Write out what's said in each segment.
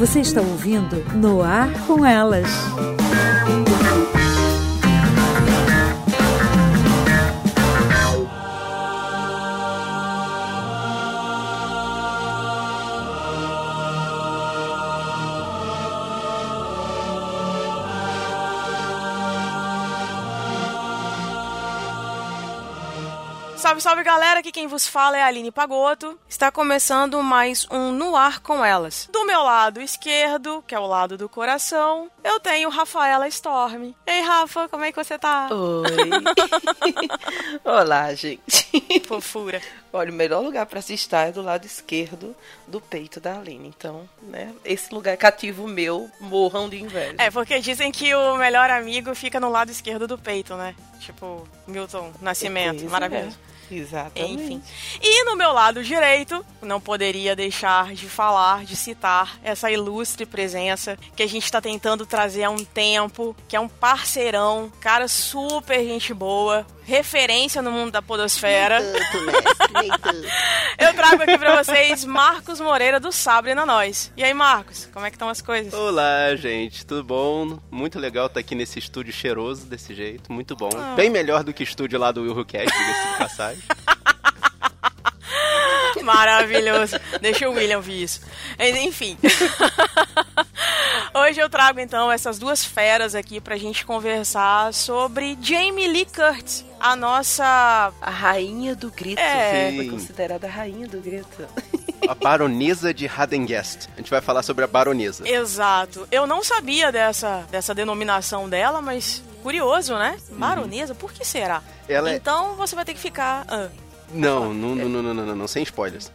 Você está ouvindo No Ar com Elas. Salve, salve galera, aqui quem vos fala é a Aline Pagoto. Está começando mais um No Ar com Elas. Do meu lado esquerdo, que é o lado do coração, eu tenho Rafaela Storm. Ei, Rafa, como é que você tá? Oi. Olá, gente. Fofura. Olha, o melhor lugar para se estar é do lado esquerdo do peito da Aline. Então, né, esse lugar cativo meu, morram de inveja. É, porque dizem que o melhor amigo fica no lado esquerdo do peito, né? Tipo, Milton Nascimento. É. Maravilhoso. Exatamente. Enfim. E no meu lado direito, não poderia deixar de falar, de citar essa ilustre presença que a gente está tentando trazer há um tempo, que é um parceirão, cara super gente boa, referência no mundo da podosfera. Tanto, mestre, nem tanto. Eu trago aqui pra vocês Marcos Moreira do Sabre na Nós. E aí, Marcos, como é que estão as coisas? Olá, gente, tudo bom? Muito legal estar aqui nesse estúdio cheiroso desse jeito, muito bom. Bem melhor do que o estúdio lá do Will Cast, diga-se de passagem. Maravilhoso. Deixa o William ouvir isso. Enfim. Hoje eu trago então essas duas feras aqui pra gente conversar sobre Jamie Lee Curtis, a nossa. A rainha do grito. É. Foi considerada a rainha do grito. A baronesa de Hadengest. A gente vai falar sobre a baronesa. Exato. Eu não sabia dessa, dessa denominação dela, mas curioso, né? Baronesa, por que será? Ela é... Então você vai ter que ficar. ah, Não, não, não, não, não, não, não, sem spoilers.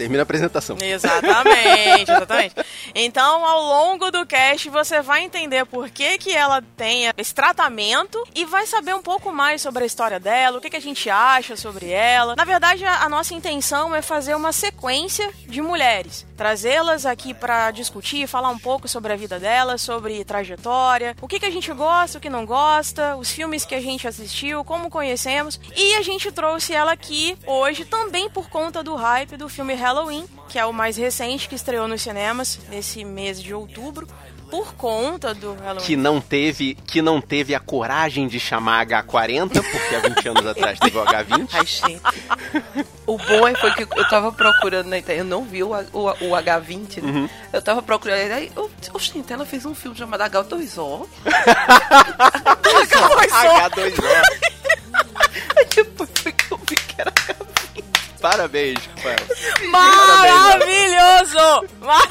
Termina a apresentação. Exatamente, exatamente. Então, ao longo do cast, você vai entender por que, que ela tem esse tratamento e vai saber um pouco mais sobre a história dela, o que, que a gente acha sobre ela. Na verdade, a, a nossa intenção é fazer uma sequência de mulheres, trazê-las aqui pra discutir, falar um pouco sobre a vida delas, sobre trajetória, o que, que a gente gosta, o que não gosta, os filmes que a gente assistiu, como conhecemos. E a gente trouxe ela aqui hoje também por conta do hype do filme Halloween, que é o mais recente que estreou nos cinemas nesse mês de outubro, por conta do Halloween. Que não teve, que não teve a coragem de chamar H40, porque há 20 anos atrás teve o H20. Ai, gente. O bom é foi que eu tava procurando na internet, eu não vi o, o, o H20, né? Eu tava procurando, aí, eu, gente, ela fez um filme chamado H2O. H2O. Aí depois foi que eu vi que era Parabéns, Rafael. Maravilhoso! Mar-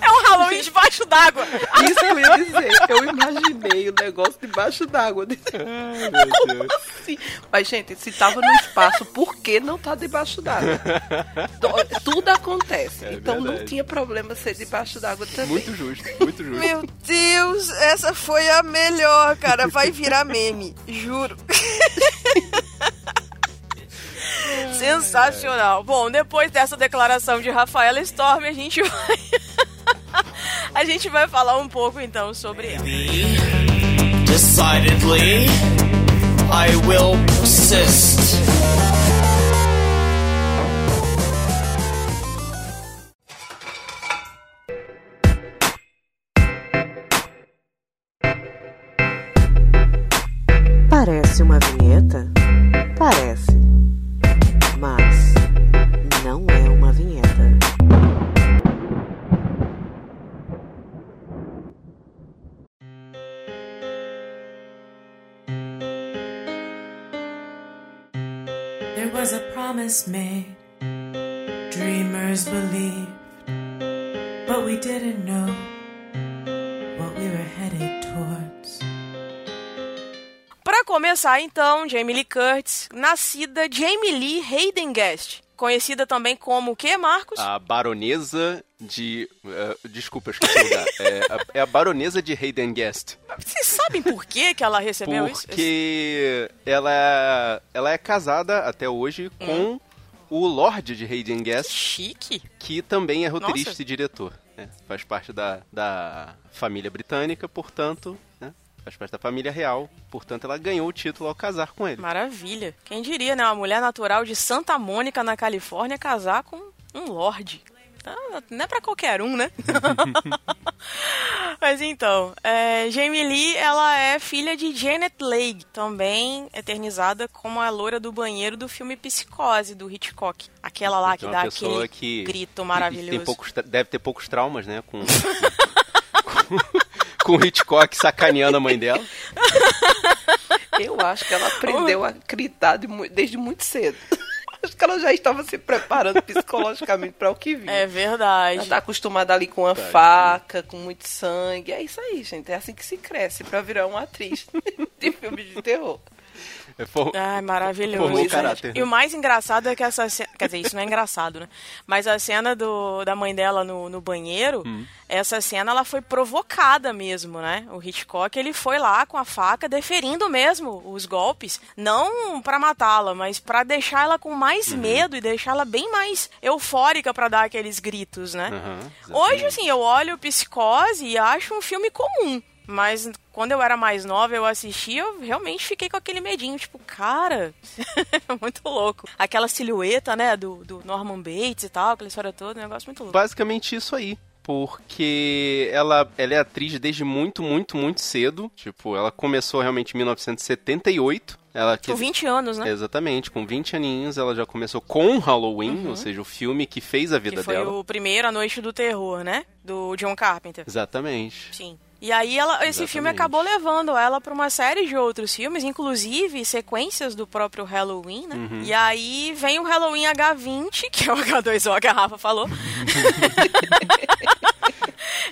É um Halloween debaixo d'água. Isso que eu ia dizer. Eu imaginei o negócio debaixo d'água. Ai, meu Deus. Assim. Mas, gente, se tava no espaço, por que não tá debaixo d'água? Do- Tudo acontece. É então não verdade. tinha problema ser debaixo d'água também. Muito justo, muito justo. Meu Deus, essa foi a melhor, cara. Vai virar meme, juro. Sensacional. Bom, depois dessa declaração de Rafaela Storm, a gente vai. A gente vai falar um pouco então sobre ela. Decidedly, I will persist. Começar, então, Jamie Lee Curtis, nascida Jamie Lee Hayden Guest, conhecida também como o que, Marcos? A baronesa de. eh, desculpa, esqueci o lugar. É a, é a baronesa de Hayden Guest. Vocês sabem por que, que ela recebeu isso? Porque ela, ela é casada até hoje com o Lorde de Hayden Guest, Chique. que também é roteirista Nossa. e diretor. né? Faz parte da, da família britânica, portanto? Faz parte da família real. Portanto, ela ganhou o título ao casar com ele. Maravilha. Quem diria, né? Uma mulher natural de Santa Mônica, na Califórnia, casar com um lorde. Ah, Não é pra qualquer um, né? Mas então, é, Jamie Lee, ela é filha de Janet Leigh, também eternizada como a loura do banheiro do filme Psicose, do Hitchcock. Aquela lá que Então, dá aquele que grito maravilhoso. tem poucos deve ter poucos traumas, né? Com, com, o Hitchcock sacaneando a mãe dela. Eu acho que ela aprendeu a gritar de desde muito cedo. Acho que ela já estava se preparando psicologicamente para o que vinha. É verdade. Ela tá acostumada ali com uma faca, com muito sangue. É isso aí, gente. É assim que se cresce pra virar uma atriz de filme de terror. É, for- Ai, maravilhoso. Formou gente. caráter, né? E o mais engraçado é que essa cena. Quer dizer, isso não é engraçado, né? Mas a cena do, da mãe dela no, no banheiro, Hum. essa cena ela foi provocada mesmo, né? O Hitchcock ele foi lá com a faca deferindo mesmo os golpes. Não pra matá-la, mas pra deixar ela com mais Uhum. medo e deixar ela bem mais eufórica pra dar aqueles gritos, né? Aham, Hoje, assim, eu olho Psicose e acho um filme comum. Mas quando eu era mais nova, eu assisti, eu realmente fiquei com aquele medinho. Tipo, cara, muito louco. Aquela silhueta, né, do, do Norman Bates e tal, aquela história toda, um negócio muito louco. Basicamente isso aí. Porque ela, ela é atriz desde muito, muito, muito cedo. Tipo, ela começou realmente em 1978. Ela Com quis- 20 anos, né? Exatamente, com 20 aninhos ela já começou com Halloween, ou seja, o filme que fez a vida Uhum. Que foi dela. o primeiro A Noite do Terror, né? Do John Carpenter. Exatamente. Sim. E aí ela, esse filme Exatamente. acabou levando ela pra uma série de outros filmes, inclusive sequências do próprio Halloween, né? Uhum. E aí vem o Halloween H20, que é o H2O que a Rafa falou.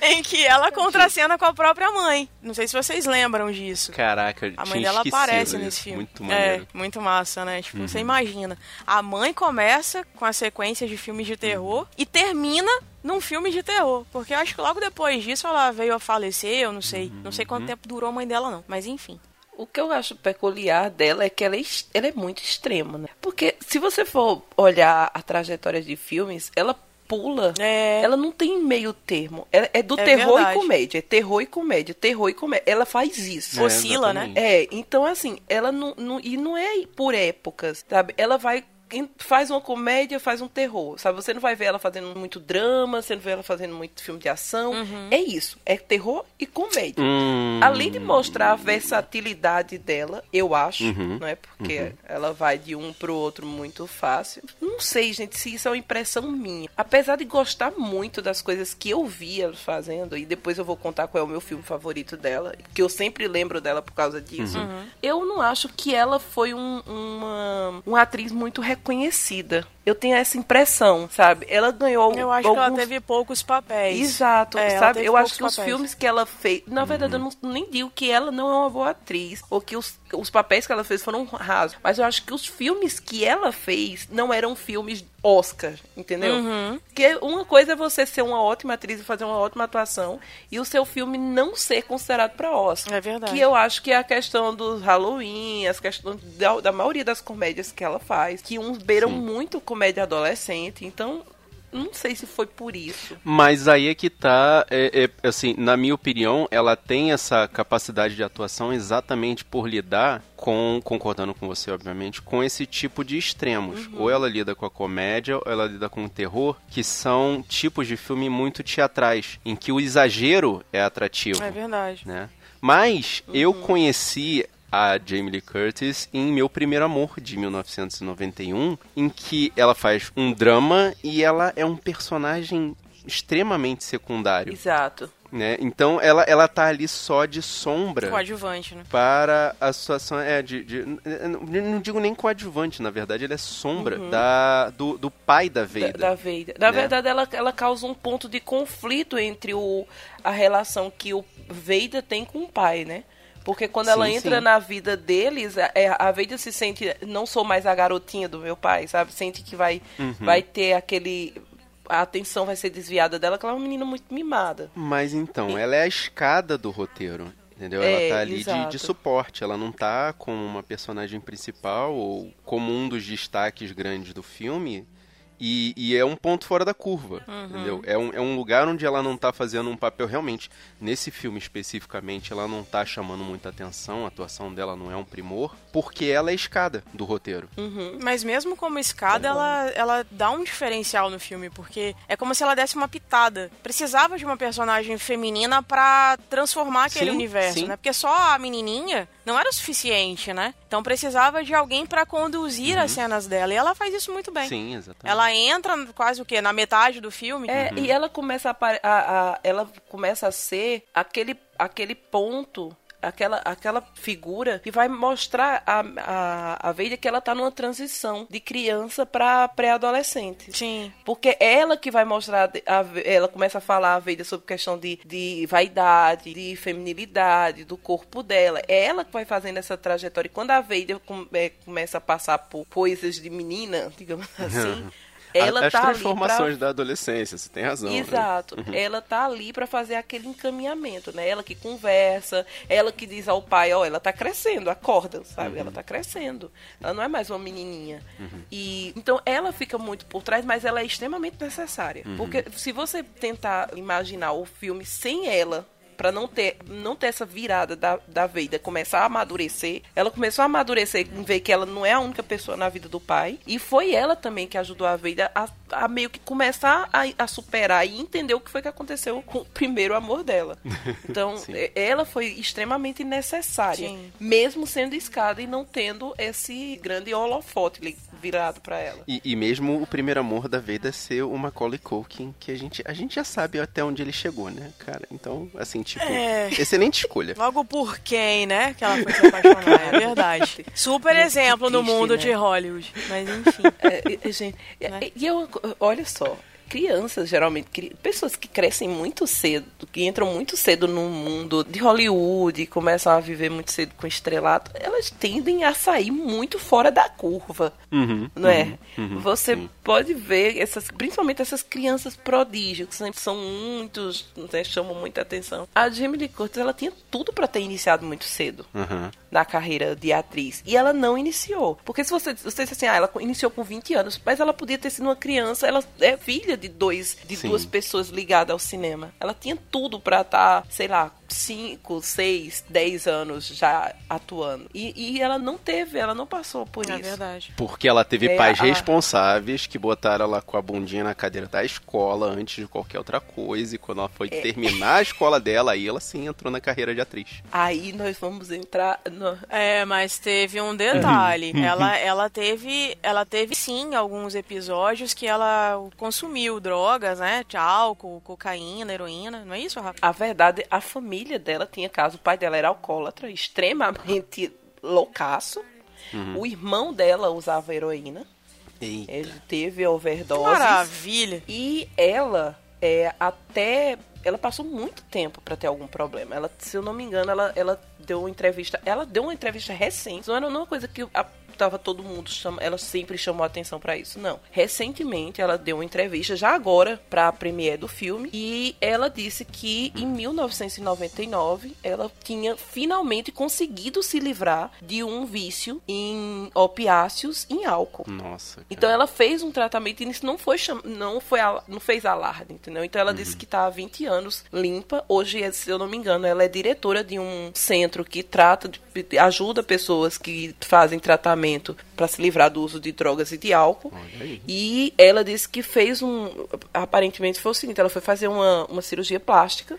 em que ela contracena com a própria mãe. Não sei se vocês lembram disso. Caraca, eu A mãe tinha dela aparece isso. nesse filme. Muito é, maneiro. Uhum. muito massa, né? Tipo, você imagina. A mãe começa com a sequência de filmes de terror e termina num filme de terror. Porque eu acho que logo depois disso ela veio a falecer, eu não sei. Não sei Uhum. quanto tempo durou a mãe dela, não. Mas enfim. O que eu acho peculiar dela é que ela é, ela é muito extrema, né? Porque se você for olhar a trajetória de filmes, ela pula. É. Ela não tem meio termo. Ela é do É terror verdade. e comédia. É terror e comédia. Terror e comédia. Ela faz isso. É, Oscila, né? É, então assim, ela não, não- E não é por épocas, sabe? Ela vai. Faz uma comédia, faz um terror, sabe? Você não vai ver ela fazendo muito drama, você não vê ela fazendo muito filme de ação. Uhum. É isso, é terror e comédia. Hum, Além de mostrar a versatilidade dela, eu acho, Uhum. não é? Porque ela vai de um pro outro muito fácil. Não sei, gente, se isso é uma impressão minha. Apesar de gostar muito das coisas que eu vi ela fazendo, e depois eu vou contar qual é o meu filme favorito dela, que eu sempre lembro dela por causa disso. Uhum. Eu não acho que ela foi um- uma, uma atriz muito reconhecida. Eu tenho essa impressão, sabe? Ela ganhou Eu acho que ela alguns teve poucos papéis. Exato, É, sabe? Eu acho que poucos os papéis. filmes que ela fez. Na verdade, eu não, nem digo que ela não é uma boa atriz. Ou que os, os papéis que ela fez foram rasos. Mas eu acho que os filmes que ela fez não eram filmes Oscar, entendeu? Uhum. Porque uma coisa é você ser uma ótima atriz e fazer uma ótima atuação. E o seu filme não ser considerado para Oscar. É verdade. Que eu acho que é a questão dos Halloween, as questões da, da maioria das comédias que ela faz. Que uns beiram muito comédia adolescente. Então. Não sei se foi por isso. Mas aí é que tá, é, é, assim, na minha opinião, ela tem essa capacidade de atuação exatamente por lidar com, concordando com você, obviamente, com esse tipo de extremos. Uhum. Ou ela lida com a comédia, ou ela lida com o terror, que são tipos de filme muito teatrais, em que o exagero é atrativo. É verdade. né? Mas eu conheci a Jamie Lee Curtis em Meu Primeiro Amor, de 1991, em que ela faz um drama e ela é um personagem extremamente secundário, Exato. né? Então ela, ela tá ali só de sombra Coadjuvante, né? para a situação é de, de- não, digo nem coadjuvante, na verdade, ele é sombra da do, do pai da Da, Vader. da Vader. Na né? verdade, ela, ela causa um ponto de conflito entre o, a relação que o Vader tem com o pai, né? Porque quando ela Sim, entra sim. na vida deles, a, é, a Vader se sente, não sou mais a garotinha do meu pai, sabe? Sente que vai, Uhum. vai ter aquele. A atenção vai ser desviada dela, que ela é uma menina muito mimada. Mas então, ela é a escada do roteiro. Entendeu? É, ela tá ali de, de suporte. Ela não tá como uma personagem principal ou como um dos destaques grandes do filme. E, e é um ponto fora da curva, entendeu? É um, é um lugar onde ela não tá fazendo um papel realmente. Nesse filme especificamente, ela não tá chamando muita atenção, a atuação dela não é um primor, porque ela é escada do roteiro. Mas mesmo como escada, ela, ela dá um diferencial no filme, porque é como se ela desse uma pitada. Precisava de uma personagem feminina pra transformar aquele Sim, universo, sim. né? Porque só a menininha não era o suficiente, né? Então precisava de alguém pra conduzir as cenas dela. E ela faz isso muito bem. Sim, exatamente. Ela entra quase o quê? Na metade do filme. É, e ela começa a, apare- a- a- ela começa a ser aquele, aquele ponto, aquela, aquela figura que vai mostrar a, a, a Veida que ela tá numa transição de criança para pré-adolescente. Sim. Porque é ela que vai mostrar, a, ela começa a falar a Veida sobre questão de, de vaidade, de feminilidade, do corpo dela. É ela que vai fazendo essa trajetória. E quando a Veida come- é, começa a passar por coisas de menina, digamos assim, ela As tá ali pra transformações da adolescência, você tem razão. né? Exato. Ela tá ali pra fazer aquele encaminhamento, né? Ela que conversa, ela que diz ao pai, ó, ela tá crescendo, acorda, sabe? Ela tá crescendo. Ela não é mais uma menininha. E então ela fica muito por trás, mas ela é extremamente necessária. Porque se você tentar imaginar o filme sem ela, Pra não ter, não ter essa virada da, da Veida, começar a amadurecer. Ela começou a amadurecer em ver que ela não é a única pessoa na vida do pai. E foi ela também que ajudou a Veida a, a meio que começar a, a superar e entender o que foi que aconteceu com o primeiro amor dela. Então, e- ela foi extremamente necessária. Sim. Mesmo sendo escada e não tendo esse grande holofote virado pra ela. E, e mesmo o primeiro amor da Veda ser o Macaulay Culkin, que a gente, a gente já sabe até onde ele chegou, né, cara? Então, assim, tipo, É. excelente escolha. Logo por quem, né? Que ela foi se apaixonar, é verdade. Super exemplo no triste, mundo né? de Hollywood. Mas enfim. É, é, gente, é, Né? e eu, olha só, crianças, geralmente, cri- pessoas que crescem muito cedo, que entram muito cedo no mundo de Hollywood, começam a viver muito cedo com estrelato, elas tendem a sair muito fora da curva, Uhum, não é? Você pode ver, essas, principalmente essas crianças prodígios, que sempre são muitos, né, chamam muita atenção. A Jamie Lee Curtis, ela tinha tudo pra ter iniciado muito cedo Uhum. na carreira de atriz. E ela não iniciou. Porque se você, você disse assim, ah, ela iniciou com 20 anos, mas ela podia ter sido uma criança, ela é filha de dois, de Sim. duas pessoas ligadas ao cinema. Ela tinha tudo pra estar, sei lá, 5, 6, 10 anos já atuando. E, e ela não teve, ela não passou por É isso. verdade. Porque ela teve É, pais a- responsáveis que botaram ela com a bundinha na cadeira da escola antes de qualquer outra coisa. E quando ela foi É. terminar a escola dela, aí ela sim entrou na carreira de atriz. Aí nós vamos entrar no... É, mas teve um detalhe. ela, ela teve, ela teve sim alguns episódios que ela consumiu drogas, né? Álcool, cocaína, heroína. Não é isso, Rafa? A verdade, a família dela tinha caso, o pai dela era alcoólatra, extremamente loucaço. O irmão dela usava heroína. Ei, Ele teve overdose. maravilha. E ela, é, até. Ela passou muito tempo pra ter algum problema. Ela, se eu não me engano, ela, ela deu uma entrevista. Ela deu uma entrevista recente. Não era uma coisa que a- tava todo mundo ela sempre chamou atenção pra isso. Não. Recentemente ela deu uma entrevista já agora pra premiere do filme e ela disse que em 1999 ela tinha finalmente conseguido se livrar de um vício em opiáceos em álcool. nossa. cara. Então ela fez um tratamento e isso não foi cham... não foi al- não fez alarde, entendeu? Então ela disse que tá há 20 anos limpa. Hoje, é, se eu não me engano, ela é diretora de um centro que trata de ajuda pessoas que fazem tratamento momento para se livrar do uso de drogas e de álcool. E ela disse que fez um. Aparentemente foi o seguinte: ela foi fazer uma, uma cirurgia plástica,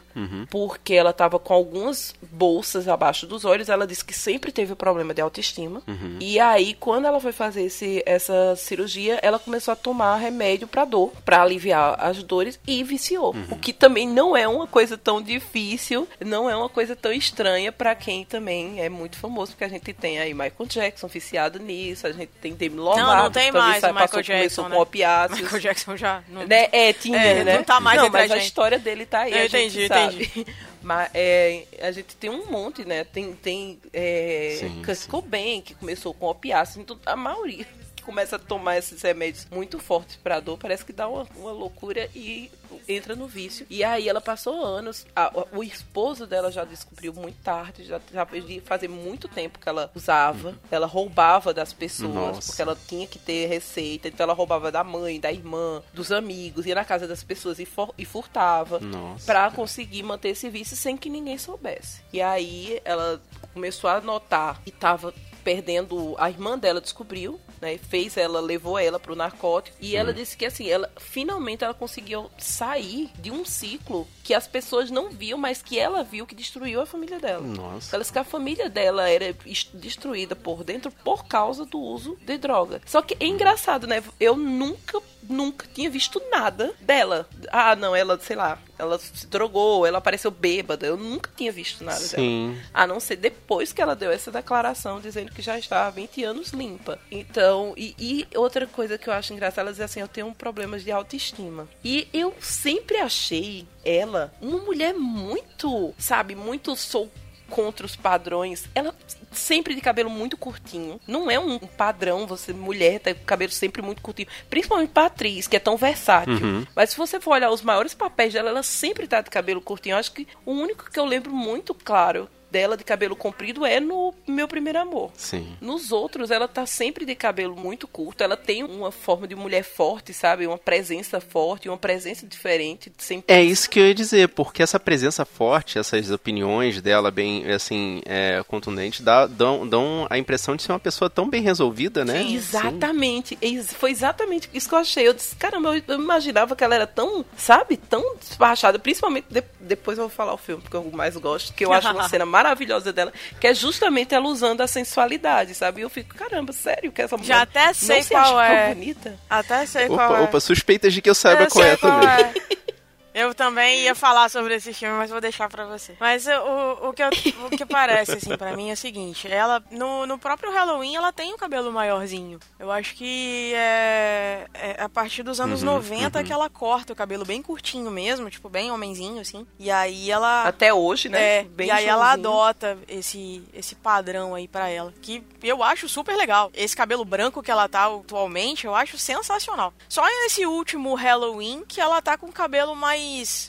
porque ela estava com algumas bolsas abaixo dos olhos. Ela disse que sempre teve problema de autoestima. E aí, quando ela foi fazer esse, essa cirurgia, ela começou a tomar remédio para dor, para aliviar as dores, e viciou. O que também não é uma coisa tão difícil, não é uma coisa tão estranha para quem também é muito famoso, porque a gente tem aí Michael Jackson viciado nisso, a gente tem Demi Lovato, Não, não tem mais sai- o Michael passou, Jackson, começou né? com opiáceos. Michael Jackson já. Não... Né? É, tinha, É, né? não tá mais Não, entre a mas a gente. história dele tá aí, Eu a gente entendi, sabe. entendi. Mas é, a gente tem um monte, né? Tem, tem é, Sim, Kurt sim. Cobain, que começou com opiáceo, então a maioria começa a tomar esses remédios muito fortes pra dor, parece que dá uma, uma loucura e entra no vício. E aí ela passou anos, a- o, esposo dela já descobriu muito tarde, já, já de fazer muito tempo que ela usava, ela roubava das pessoas, Nossa. porque ela tinha que ter receita, então ela roubava da mãe, da irmã, dos amigos, ia na casa das pessoas e, for- e furtava pra conseguir manter esse vício sem que ninguém soubesse. E aí ela começou a notar que tava perdendo. A irmã dela descobriu, né? Fez ela, levou ela pro narcótico. E ela disse que assim, ela finalmente ela conseguiu sair de um ciclo que as pessoas não viam, mas que ela viu que destruiu a família dela. Nossa. Ela disse que a família dela era es- destruída por dentro por causa do uso de droga. Só que é engraçado, né? Eu nunca, nunca tinha visto nada dela. Ah, não, ela, sei lá, ela se drogou, ela apareceu bêbada. Eu nunca tinha visto nada dela. Sim. A não ser depois que ela deu essa declaração dizendo que já está há 20 anos limpa. Então, e, e outra coisa que eu acho engraçada, ela diz assim, eu tenho problemas de autoestima. E eu sempre achei ela uma mulher muito, sabe, muito sou contra os padrões. Ela sempre de cabelo muito curtinho. Não é um padrão você mulher ter cabelo sempre muito curtinho, principalmente pra atriz, que é tão versátil. Uhum. Mas se você for olhar os maiores papéis dela, ela sempre tá de cabelo curtinho. Eu acho que o único que eu lembro muito claro dela de cabelo comprido é no Meu Primeiro Amor. Sim. Nos outros, ela tá sempre de cabelo muito curto. Ela tem uma forma de mulher forte, sabe? Uma presença forte, uma presença diferente. Sempre... É isso que eu ia dizer, porque essa presença forte, essas opiniões dela bem, assim, é, contundentes, dá- dão, dão a impressão de ser uma pessoa tão bem resolvida, né? Sim. Exatamente. Ex- Foi exatamente isso que eu achei. Eu disse, caramba, eu, imaginava que ela era tão, sabe, tão despachada. Principalmente, de- depois eu vou falar o filme, porque eu mais gosto, que eu acho uma cena maravilhosa dela, que é justamente ela usando a sensualidade, sabe? E eu fico, caramba, sério que essa mulher Já até não sei se qual acha tão é. bonita? Até sei qual Opa, é. opa, suspeitas de que eu saiba Eu qual sei é qual também. é. Eu também ia falar sobre esse filme, mas vou deixar pra você. Mas o, o, que, eu- o que parece, assim, pra mim é o seguinte. Ela, no, no próprio Halloween, ela tem o cabelo maiorzinho. Eu acho que é, é a partir dos anos Uhum, 90 que ela corta o cabelo bem curtinho mesmo, tipo, bem homenzinho, assim. E aí ela... Até hoje, né? É, Bem e aí ela adota esse, esse padrão aí pra ela, que eu acho super legal. Esse cabelo branco que ela tá atualmente, eu acho sensacional. Só nesse último Halloween que ela tá com o cabelo mais,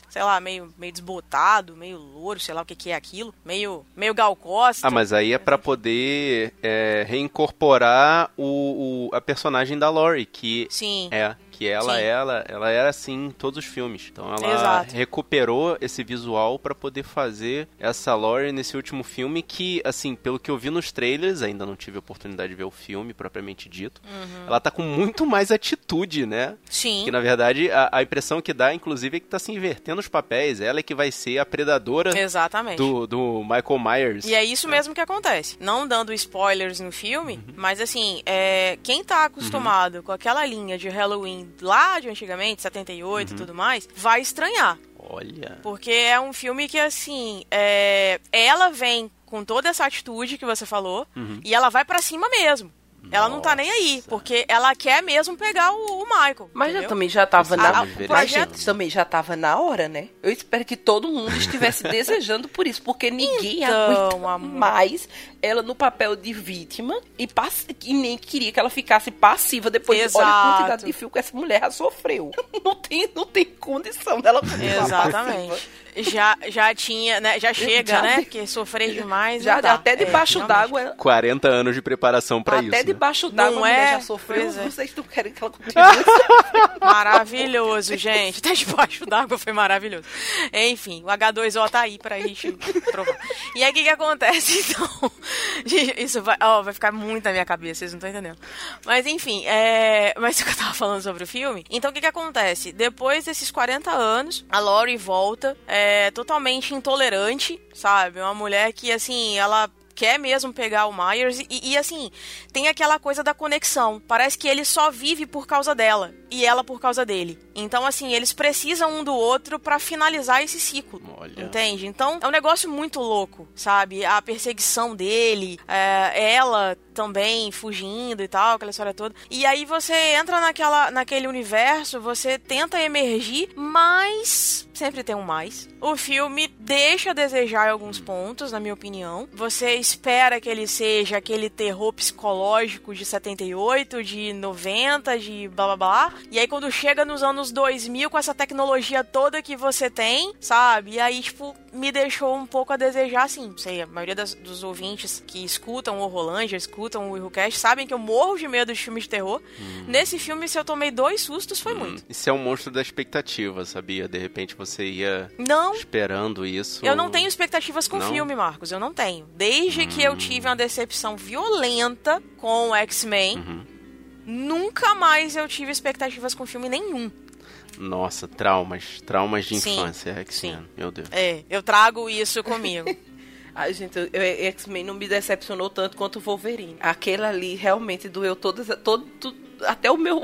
sei lá, meio, meio desbotado, meio louro, sei lá o que que é aquilo, meio, meio Gal Costa. Ah, mas aí é pra poder é, reincorporar o, o- a personagem da Lori, que Sim. é que ela Sim. ela ela era assim em todos os filmes. Então ela Exato. recuperou esse visual pra poder fazer essa Lori nesse último filme que, assim, pelo que eu vi nos trailers, ainda não tive oportunidade de ver o filme propriamente dito. Ela tá com muito mais atitude, né? Sim. Que na verdade a, a impressão que dá, inclusive, é que tá se invertendo os papéis. Ela é que vai ser a predadora Exatamente. do, do Michael Myers. E é isso mesmo que acontece. Não dando spoilers no filme, Uhum. mas assim, é, quem tá acostumado com aquela linha de Halloween lá de antigamente, 78 Uhum. e tudo mais, vai estranhar. Olha. Porque é um filme que, assim, é, ela vem com toda essa atitude que você falou Uhum. e ela vai pra cima mesmo. Ela não tá nem aí, porque ela quer mesmo pegar o, o Michael. Mas já, entendeu? também já tava na projeto- também já tava na hora, né? Eu espero que todo mundo estivesse desejando por isso, porque ninguém Então, aguenta amor. mais ela no papel de vítima e, pass... e nem queria que ela ficasse passiva depois. de- Olha a Exato. quantidade de fio que essa mulher já sofreu. Não tem, não tem condição dela continuar Exatamente. passiva. Já, já tinha, né? Já chega, Já né? Porque sofrer demais. Já, até É, debaixo realmente. d'água ela- 40 anos de preparação pra Até isso. né? Debaixo d'água Não é? já sofreu. Pois é. Vocês não querem que ela continue. Maravilhoso, gente. Até debaixo d'água foi maravilhoso. Enfim, o H2O tá aí pra gente provar. E aí, o que que acontece, então? Gente, Isso vai, ó, vai ficar muito na minha cabeça, vocês não estão entendendo. Mas, enfim, é... Mas o que eu tava falando sobre o filme? Então, o que que acontece? Depois desses 40 anos, a Laurie volta é, totalmente intolerante, sabe? Uma mulher que, assim, ela quer mesmo pegar o Myers e, e, assim, tem aquela coisa da conexão. Parece que ele só vive por causa dela e ela por causa dele. Então, assim, eles precisam um do outro pra finalizar esse ciclo. Olha. Entende? Então, é um negócio muito louco, sabe? A perseguição dele, é, ela também fugindo e tal, aquela história toda. E aí você entra naquela, naquele universo, você tenta emergir, mas sempre tem um mais. O filme deixa a desejar em alguns pontos, na minha opinião. Você espera que ele seja aquele terror psicológico de 78, de 90, de blá blá blá. E aí quando chega nos anos 2000 com essa tecnologia toda que você tem, sabe? E aí, tipo, me deixou um pouco a desejar, assim. Sei, a maioria das- dos ouvintes que escutam o Rolândia, escutam o Irocast, sabem que eu morro de medo de filmes de terror. Nesse filme, se eu tomei dois sustos, foi muito. Isso é um monstro da expectativa, sabia? De repente você ia Não, esperando isso. eu não tenho expectativas com o filme, Marcos. Eu não tenho. Desde que eu tive uma decepção violenta com o X-Men, Uhum. nunca mais eu tive expectativas com filme nenhum. Nossa, traumas. Traumas de Sim, infância, X-Men. Meu Deus. É, eu trago isso comigo. Ai, gente, X-Men não me decepcionou tanto quanto o Wolverine. Aquele ali realmente doeu todas, todo, tudo- até o meu.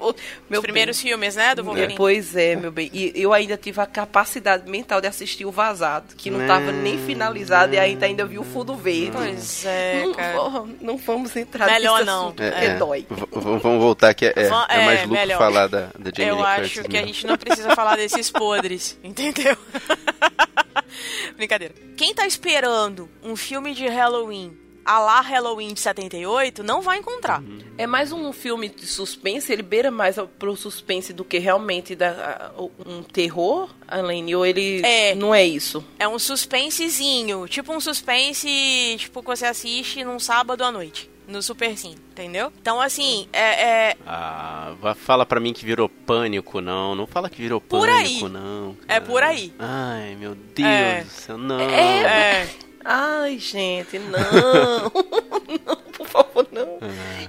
O meu Os primeiros bem. filmes, né, do É, Wolverine. pois é, meu bem. E eu ainda tive a capacidade mental de assistir o Vazado, que não estava nem finalizado e ainda, ainda vi o fundo verde. Pois é, não, cara. não vamos entrar Melhor nesse não. assunto, É, porque é. dói. V- vamos voltar que é, é, Va- é mais é, lucro melhor. falar da, da Jamie Eu Lee acho Curtis que a mesmo. gente não precisa falar desses podres, entendeu? Brincadeira. Quem tá esperando um filme de Halloween a lá Halloween de 78 não vai encontrar. Uhum. É mais um filme de suspense, ele beira mais ao- pro suspense do que realmente da, um terror, Alaine, ou ele É. não é isso? É um suspensezinho, tipo um suspense tipo que você assiste num sábado à noite. No Super Sim, entendeu? Então, assim, é, é, Ah, vá- fala pra mim que virou pânico, não. Não fala que virou Por pânico, aí. não. É cara. por aí. Ai, meu Deus É. do céu, não. é, Ai, gente, não. não, por favor, não.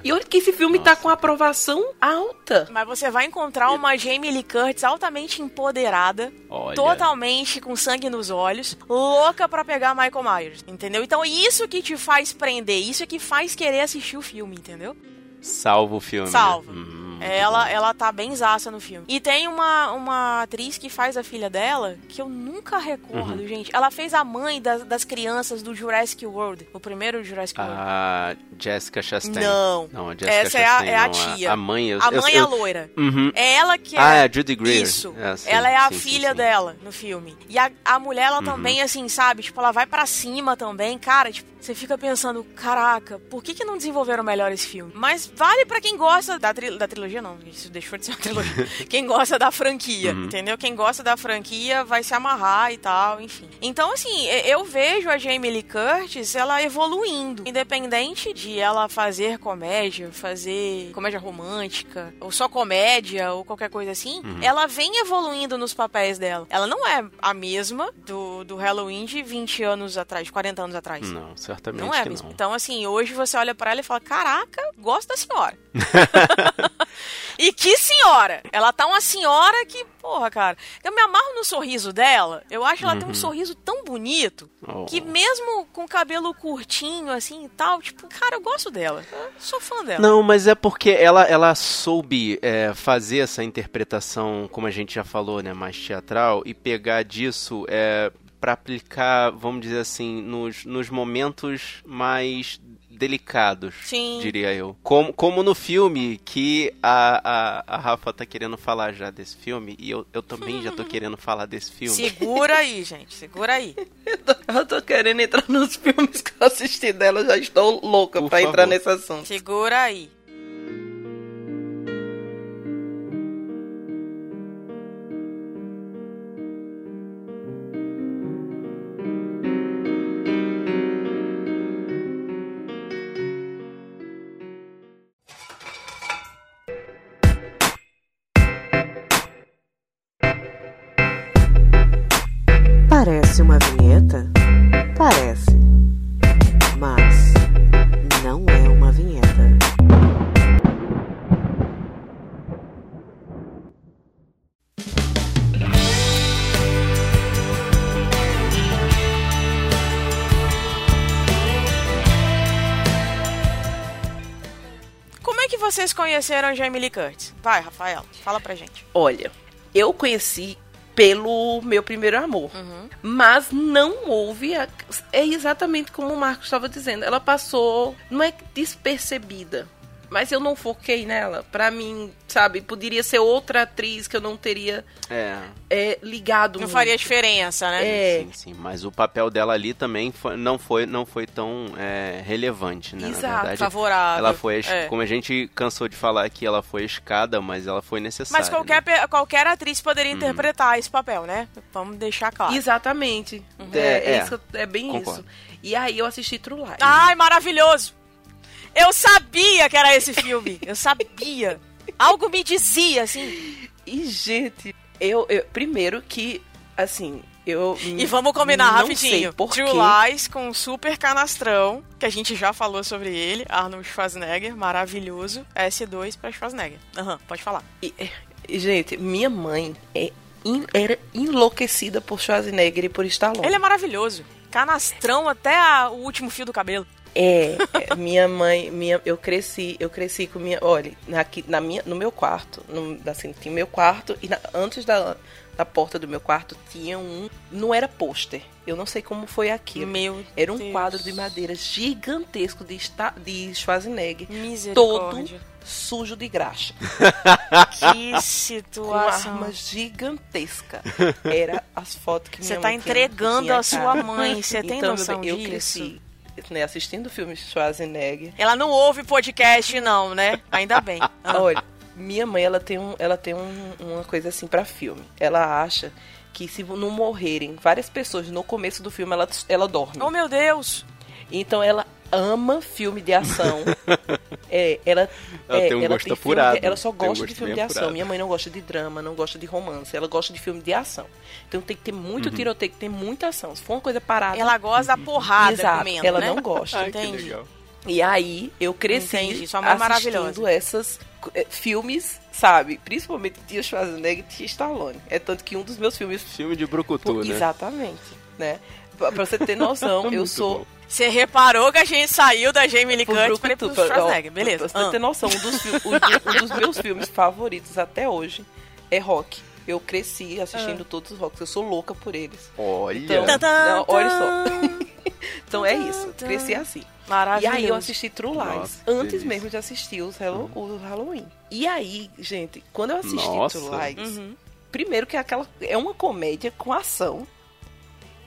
E olha que esse filme tá com aprovação alta. Mas você vai encontrar uma Jamie Lee Curtis altamente empoderada, Olha. totalmente com sangue nos olhos, louca pra pegar Michael Myers, entendeu? Então isso que te faz prender, isso é que faz querer assistir o filme, entendeu? Salva o filme. né? Salva. Hum, muito Ela, bom. ela tá bem zaça no filme. E tem uma, uma atriz que faz a filha dela, que eu nunca Uhum. recordo, gente. Ela fez a mãe das, das crianças do Jurassic World, o primeiro Jurassic World. A Jessica Chastain. Não. Não, a Jessica Essa é a- Chastain, é a não, tia. A, mãe, eu, a eu- mãe é eu- a loira. Uhum. É ela que é. Ah, é a Judy Greer. Isso. É, sim, ela é a sim, filha sim. dela no filme. E a, a mulher, ela Uhum. também, assim, sabe? Tipo, ela vai pra cima também. Cara, tipo, você fica pensando, caraca, por que, que não desenvolveram melhor esse filme? Mas vale pra quem gosta da, tri- da trilogia, não. Isso deixou de ser uma trilogia. quem gosta da franquia, Uhum. entendeu? Quem gosta da franquia vai se amarrar e tal, enfim. Então, assim, eu vejo a Jamie Lee Curtis, ela evoluindo. Independente de ela fazer comédia, fazer comédia romântica, ou só comédia, ou qualquer coisa assim, Uhum. ela vem evoluindo nos papéis dela. Ela não é a mesma do, do Halloween de 20 anos atrás, de 40 anos atrás. Não, certamente Não é que mesmo. não. Então, assim, hoje você olha pra ela e fala: Caraca, gosto da senhora. e que senhora! Ela tá uma senhora que, porra, cara. Eu me amarro no sorriso dela. Eu acho ela tem um sorriso tão bonito Oh. que, mesmo com cabelo curtinho, assim e tal, tipo, cara, eu gosto dela. Eu sou fã dela. Não, mas é porque ela, ela soube é, fazer essa interpretação, como a gente já falou, né, mais teatral, e pegar disso é, para aplicar, vamos dizer assim, nos, nos momentos mais delicados, Sim. diria eu. Como, como no filme, que a, a, a Rafa tá querendo falar já desse filme, e eu, eu também já tô querendo falar desse filme. Segura aí, gente, segura aí. Eu tô querendo entrar nos filmes que eu assisti dela, já estou louca Por pra entrar nesse assunto. Segura aí. Parece uma vinheta? Parece. Mas não é uma vinheta. Como é que vocês conheceram Jamie Lee Curtis? Vai, Rafael, fala pra gente. Olha, eu conheci pelo meu primeiro amor. Mas não houve. a- É exatamente como o Marcos estava dizendo. Ela passou. Não é despercebida. Mas eu não foquei nela. Pra mim, sabe, poderia ser outra atriz que eu não teria É, é, ligado. Não muito. faria diferença, né? É. sim, sim. Mas o papel dela ali também foi- não, foi, não foi tão é, relevante, né? Exato, Na verdade, Favorável. ela foi, É. como a gente cansou de falar aqui, ela foi a escada, mas ela foi necessária. Mas qualquer, né? qualquer atriz Uhum. poderia interpretar esse papel, né? Vamos deixar claro. Exatamente. É, É, é é. isso, é bem Concordo. isso. E aí eu assisti True Lies. Ai, maravilhoso! Eu sabia que era esse filme. Eu sabia. Algo me dizia, assim. E, gente, eu, eu- Primeiro que, assim, eu. E vamos combinar rapidinho. Por True quê. Lies com um super canastrão, que a gente já falou sobre ele. Arnold Schwarzenegger, maravilhoso. S2 pra Schwarzenegger. Aham, pode falar. E, e, gente, minha mãe é en- era enlouquecida por Schwarzenegger e por Stallone. Ele é maravilhoso. Canastrão até a- o último fio do cabelo. É, é, minha mãe, minha, eu cresci, eu cresci com minha, olha, aqui na minha, no meu quarto, no, assim, tinha meu quarto e na- antes da, da porta do meu quarto tinha um, não era pôster, eu não sei como foi aquilo. Meu Era um Deus. quadro de madeira gigantesco de, de Schwarzenegger, todo sujo de graxa, Que com situação. arma gigantesca. Era as fotos que Você minha tá mãe tinha- entregando a sua mãe. Você tem então, noção eu disso? cresci né, assistindo filmes de Schwarzenegger. Ela não ouve podcast, não, né? Ainda bem. Olha, minha mãe, ela tem, um, ela tem um- uma coisa assim pra filme. Ela acha que se não morrerem várias pessoas no começo do filme, ela, ela dorme. Oh, meu Deus. Então ela ama filme de ação. é, ela Ela é, tem um gosto filme apurado. de- ela só Tem um gosta de filme de ação. apurado. Minha mãe não gosta de drama, não gosta de romance. Ela gosta de filme de ação. Então tem que ter muito Uhum. tiroteio, tem que ter muita ação. Se for uma coisa parada. Ela gosta da porrada Exato, comendo, ela né? não gosta. Ai. E aí eu cresci Entendi, sua mãe é assistindo essas eh, filmes, sabe? Principalmente de Schwarzenegger e de Stallone. É tanto que um dos meus filmes... Filme de Brucutu, Pô, né? Exatamente, né? Pra, pra você ter noção, eu sou... bom. Você reparou que a gente saiu da Jamie Lee Curtis pra ir pro Schwarzenegger, beleza. Você Ah. ter noção, um dos, um dos meus filmes favoritos até hoje é Rock. Eu cresci assistindo todos os Rocks, eu sou louca por eles. Olha. Então, não, olha só. tã. Então é isso, cresci assim. E Maravilhoso. aí eu assisti True Lies Nossa, antes delícia. mesmo de assistir os Hello, o Halloween. E aí, gente, quando eu assisti Nossa. True Lies, Uhum. primeiro que é aquela é uma comédia com ação.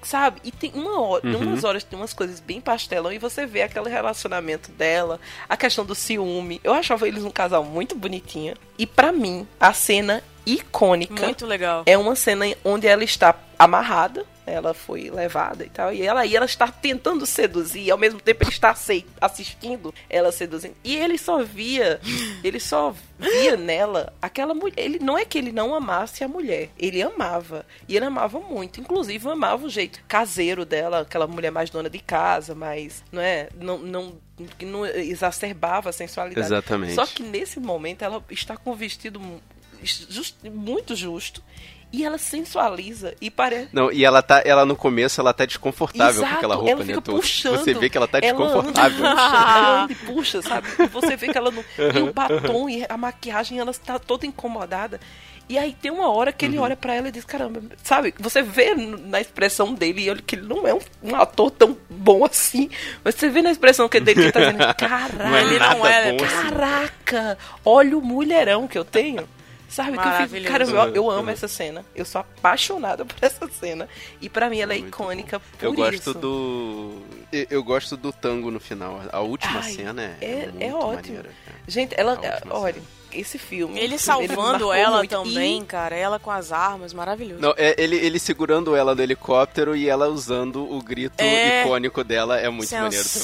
Sabe? E tem uma hora, Uhum. umas horas tem umas coisas bem pastelão e você vê aquele relacionamento dela, a questão do ciúme. Eu achava eles um casal muito bonitinho. E pra mim, a cena icônica Muito legal. é uma cena onde ela está amarrada, ela foi levada e tal, e ela e ela está tentando seduzir, e ao mesmo tempo ele está assistindo ela seduzindo. E ele só via, ele só via nela aquela mulher. Ele não é que ele não amasse a mulher, ele amava. E ele amava muito, inclusive amava o jeito caseiro dela, aquela mulher mais dona de casa, mais, não é, não não que não exacerbava a sensualidade. Exatamente. Só que nesse momento ela está com um vestido just- muito justo e ela sensualiza e parece Não, e ela tá, ela no começo, ela tá desconfortável Exato, com aquela roupa, ela né? toda. puxando. Você vê que ela tá Ela anda desconfortável. puxa, ela anda e puxa, sabe? E você vê que ela não. E o batom e a maquiagem, ela está toda incomodada. E aí tem uma hora que ele Uhum. olha pra ela e diz, caramba, sabe? Você vê na expressão dele que ele não é um, um ator tão bom assim. Mas você vê na expressão que dele que ele tá dizendo, caraca, Não é Ele não é, bom assim. caraca, olha o mulherão que eu tenho. Sabe? Que eu fico, Maravilhoso. cara, eu, eu amo essa cena. Eu sou apaixonada por essa cena. E pra mim ela é Muito icônica por Eu gosto isso. do. eu- gosto do tango no final. A última Ai, cena é, é- é ótimo. maneira, cara. Gente, ela. Olha, cena. Esse filme. Ele salvando marcou ela muito. também, E- cara. Ela com as armas, maravilhoso. Não, é ele, ele segurando ela no helicóptero e ela usando o grito É. icônico dela é muito maneiro também. Assim,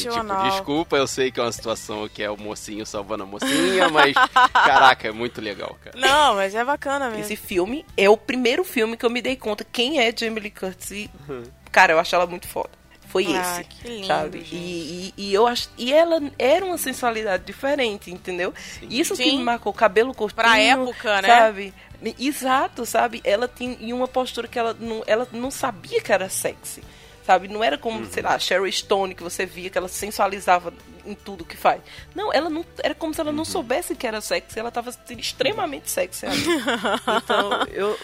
Sensacional. tipo, desculpa, eu sei que é uma situação que é o mocinho salvando a mocinha, mas caraca, é muito legal, cara. Não, mas é bacana mesmo. Esse filme é o primeiro filme que eu me dei conta quem é Jamie Lee Curtis. E, cara, eu acho ela muito foda. Foi Ah, esse. que lindo, sabe? E, e, e eu acho. E ela era uma sensualidade diferente, entendeu? Isso que Sim. me marcou, cabelo curtinho. Pra época, né? Sabe? Exato, sabe? Ela tinha uma postura que ela não, ela não sabia que era sexy. Sabe? Não era como, sei lá, Sherry Stone, que você via que ela sensualizava em tudo que faz. Não, ela não. Era como se ela não soubesse que era sexy, ela tava sendo extremamente sexy ali. Então, eu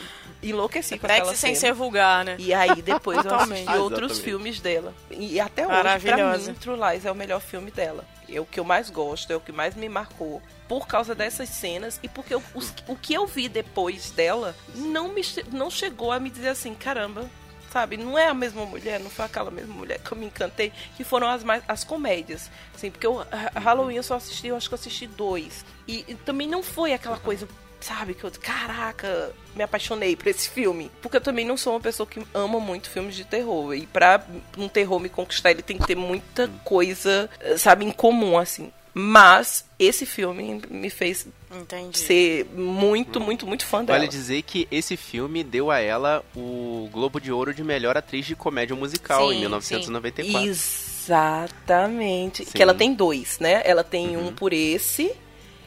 enlouqueci com aquela sem cena. ser vulgar, né? E aí depois eu assisti Totalmente. outros Exatamente. filmes dela. E até hoje, pra mim, True Lies é o melhor filme dela. É o que eu mais gosto, é o que mais me marcou. Por causa dessas cenas e porque eu- os- o que eu vi depois dela não, me, não chegou a me dizer assim, caramba, sabe? Não é a mesma mulher, não foi aquela mesma mulher que eu me encantei, que foram as, mais, as comédias. Assim, porque eu, a- Halloween eu só assisti, eu acho que eu assisti dois. E, e também não foi aquela coisa sabe? Que eu, caraca, me apaixonei por esse filme. Porque eu também não sou uma pessoa que ama muito filmes de terror. E pra um terror me conquistar, ele tem que ter muita coisa, sabe, em comum, assim. Mas esse filme me fez Entendi. ser muito, muito, muito fã dela. Vale dizer que esse filme deu a ela o Globo de Ouro de melhor atriz de comédia musical Sim, em 1994. Exatamente. Sim. Que ela tem dois, né? Ela tem Uhum. um por esse.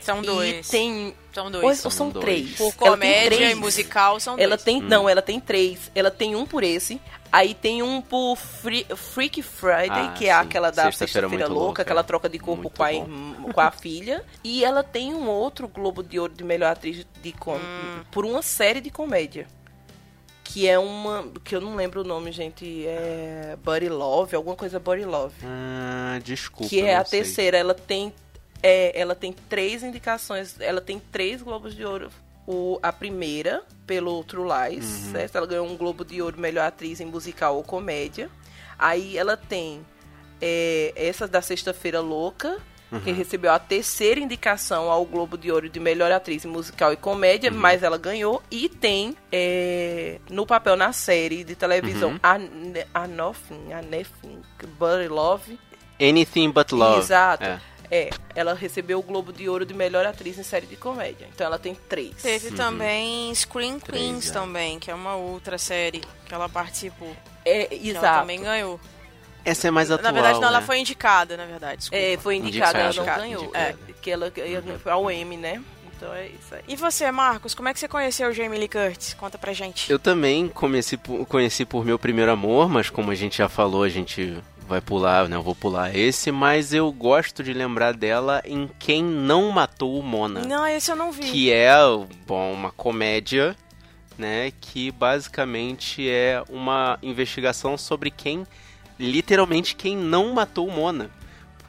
São dois. E tem. São dois. ou são dois. três. Por comédia três. e musical são Ela dois. tem. Não, ela tem três. Ela tem um por esse. Aí tem um por Free, Freak Friday, Ah, que é sim. aquela da Sexta-feira Muito Louca, Louca. aquela troca de corpo com a, com a filha. E ela tem um outro Globo de Ouro de melhor atriz de com, Hum. por uma série de comédia. Que é uma. Que eu não lembro o nome, gente. É. Buddy Love, alguma coisa Buddy Love. Ah, desculpa. que é não a sei. terceira. Ela tem. É, ela tem três indicações. Ela tem três Globos de Ouro. O, a primeira, pelo True Lies, Uhum. certo? Ela ganhou um Globo de Ouro melhor atriz em musical ou comédia. Aí ela tem é, essa da Sexta-feira Louca, que Uhum. recebeu a terceira indicação ao Globo de Ouro de melhor atriz em musical e comédia, Uhum. mas ela ganhou. E tem é, no papel na série de televisão Uhum. a, a Nothing, a Nothing, Buddy Love. Anything But Love. Exato. É. É, ela recebeu o Globo de Ouro de melhor atriz em série de comédia. Então ela tem três. Teve também Screen Três, Queens é. também, que é uma outra série que ela participou. É, Que ela exato. também ganhou. Essa é mais atual, Na verdade, não, ela né? foi indicada, na verdade. Desculpa. É, foi indicada, ela não Indicada, ganhou. indicada. É, que ela ela foi ao M, né? Então é isso aí. E você, Marcos, como é que você conheceu o Jamie Lee Curtis? Conta pra gente. Eu também comecei por, conheci por meu primeiro amor, mas como a gente já falou, a gente vai pular, né? Eu vou pular esse, mas eu gosto de lembrar dela em Quem Não Matou o Mona. Não, esse eu não vi. Que é, bom, uma comédia, né? Que basicamente é uma investigação sobre quem, literalmente, quem não matou o Mona.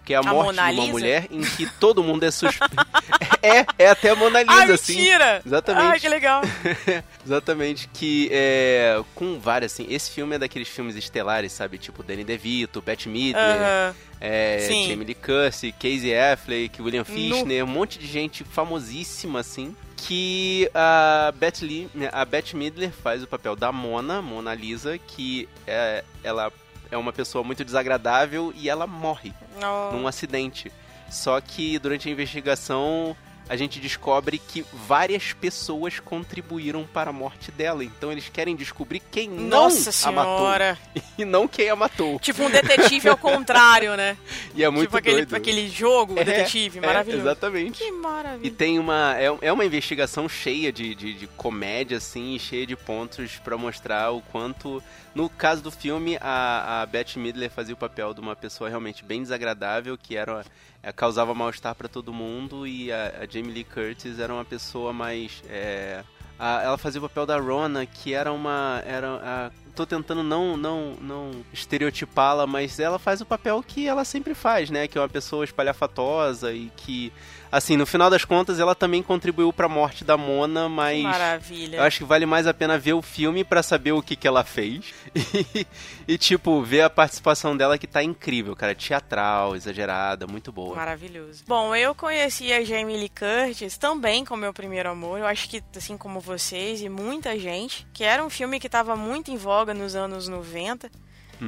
Porque é a, A morte de uma mulher em que todo mundo é suspeito. é, é até a Mona Lisa, Ah, assim. mentira! Exatamente. Ai, que legal. Exatamente, que é com várias, assim, esse filme é daqueles filmes estelares, sabe? Tipo Danny DeVito, Bette Midler, Aham. é, Sim. Jamie Lee Curtis, Casey Affleck, William Fichtner, um monte de gente famosíssima, assim, que a Bette, Lee, a Bette Midler faz o papel da Mona, Mona Lisa, que é, ela é uma pessoa muito desagradável e ela morre Oh. num acidente. Só que durante a investigação a gente descobre que várias pessoas contribuíram para a morte dela. Então eles querem descobrir quem Nossa não a matou senhora. e não quem a matou. Tipo um detetive ao contrário, né? E é muito tipo aquele, doido. aquele jogo, É, detetive, é, maravilhoso. exatamente. Que E maravilha. tem uma. É, é uma investigação cheia de, de, de comédia, assim, e cheia de pontos pra mostrar o quanto. No caso do filme, a, a Bette Midler fazia o papel de uma pessoa realmente bem desagradável, que era é, causava mal-estar pra todo mundo, e a, a Jamie Lee Curtis era uma pessoa mais. é, a- ela fazia o papel da Rona, que era uma. Era, a, tô tentando não, não, não estereotipá-la, mas ela faz o papel que ela sempre faz, né? Que é uma pessoa espalhafatosa e que, assim, no final das contas, ela também contribuiu pra morte da Mona, mas. maravilha. Eu acho que vale mais a pena ver o filme pra saber o que, que ela fez. E, e, tipo, ver a participação dela que tá incrível, cara. Teatral, exagerada, muito boa. Maravilhoso. Bom, eu conheci a Jamie Lee Curtis também com meu primeiro amor. Eu acho que, assim como vocês e muita gente, que era um filme que estava muito em voga nos anos 90.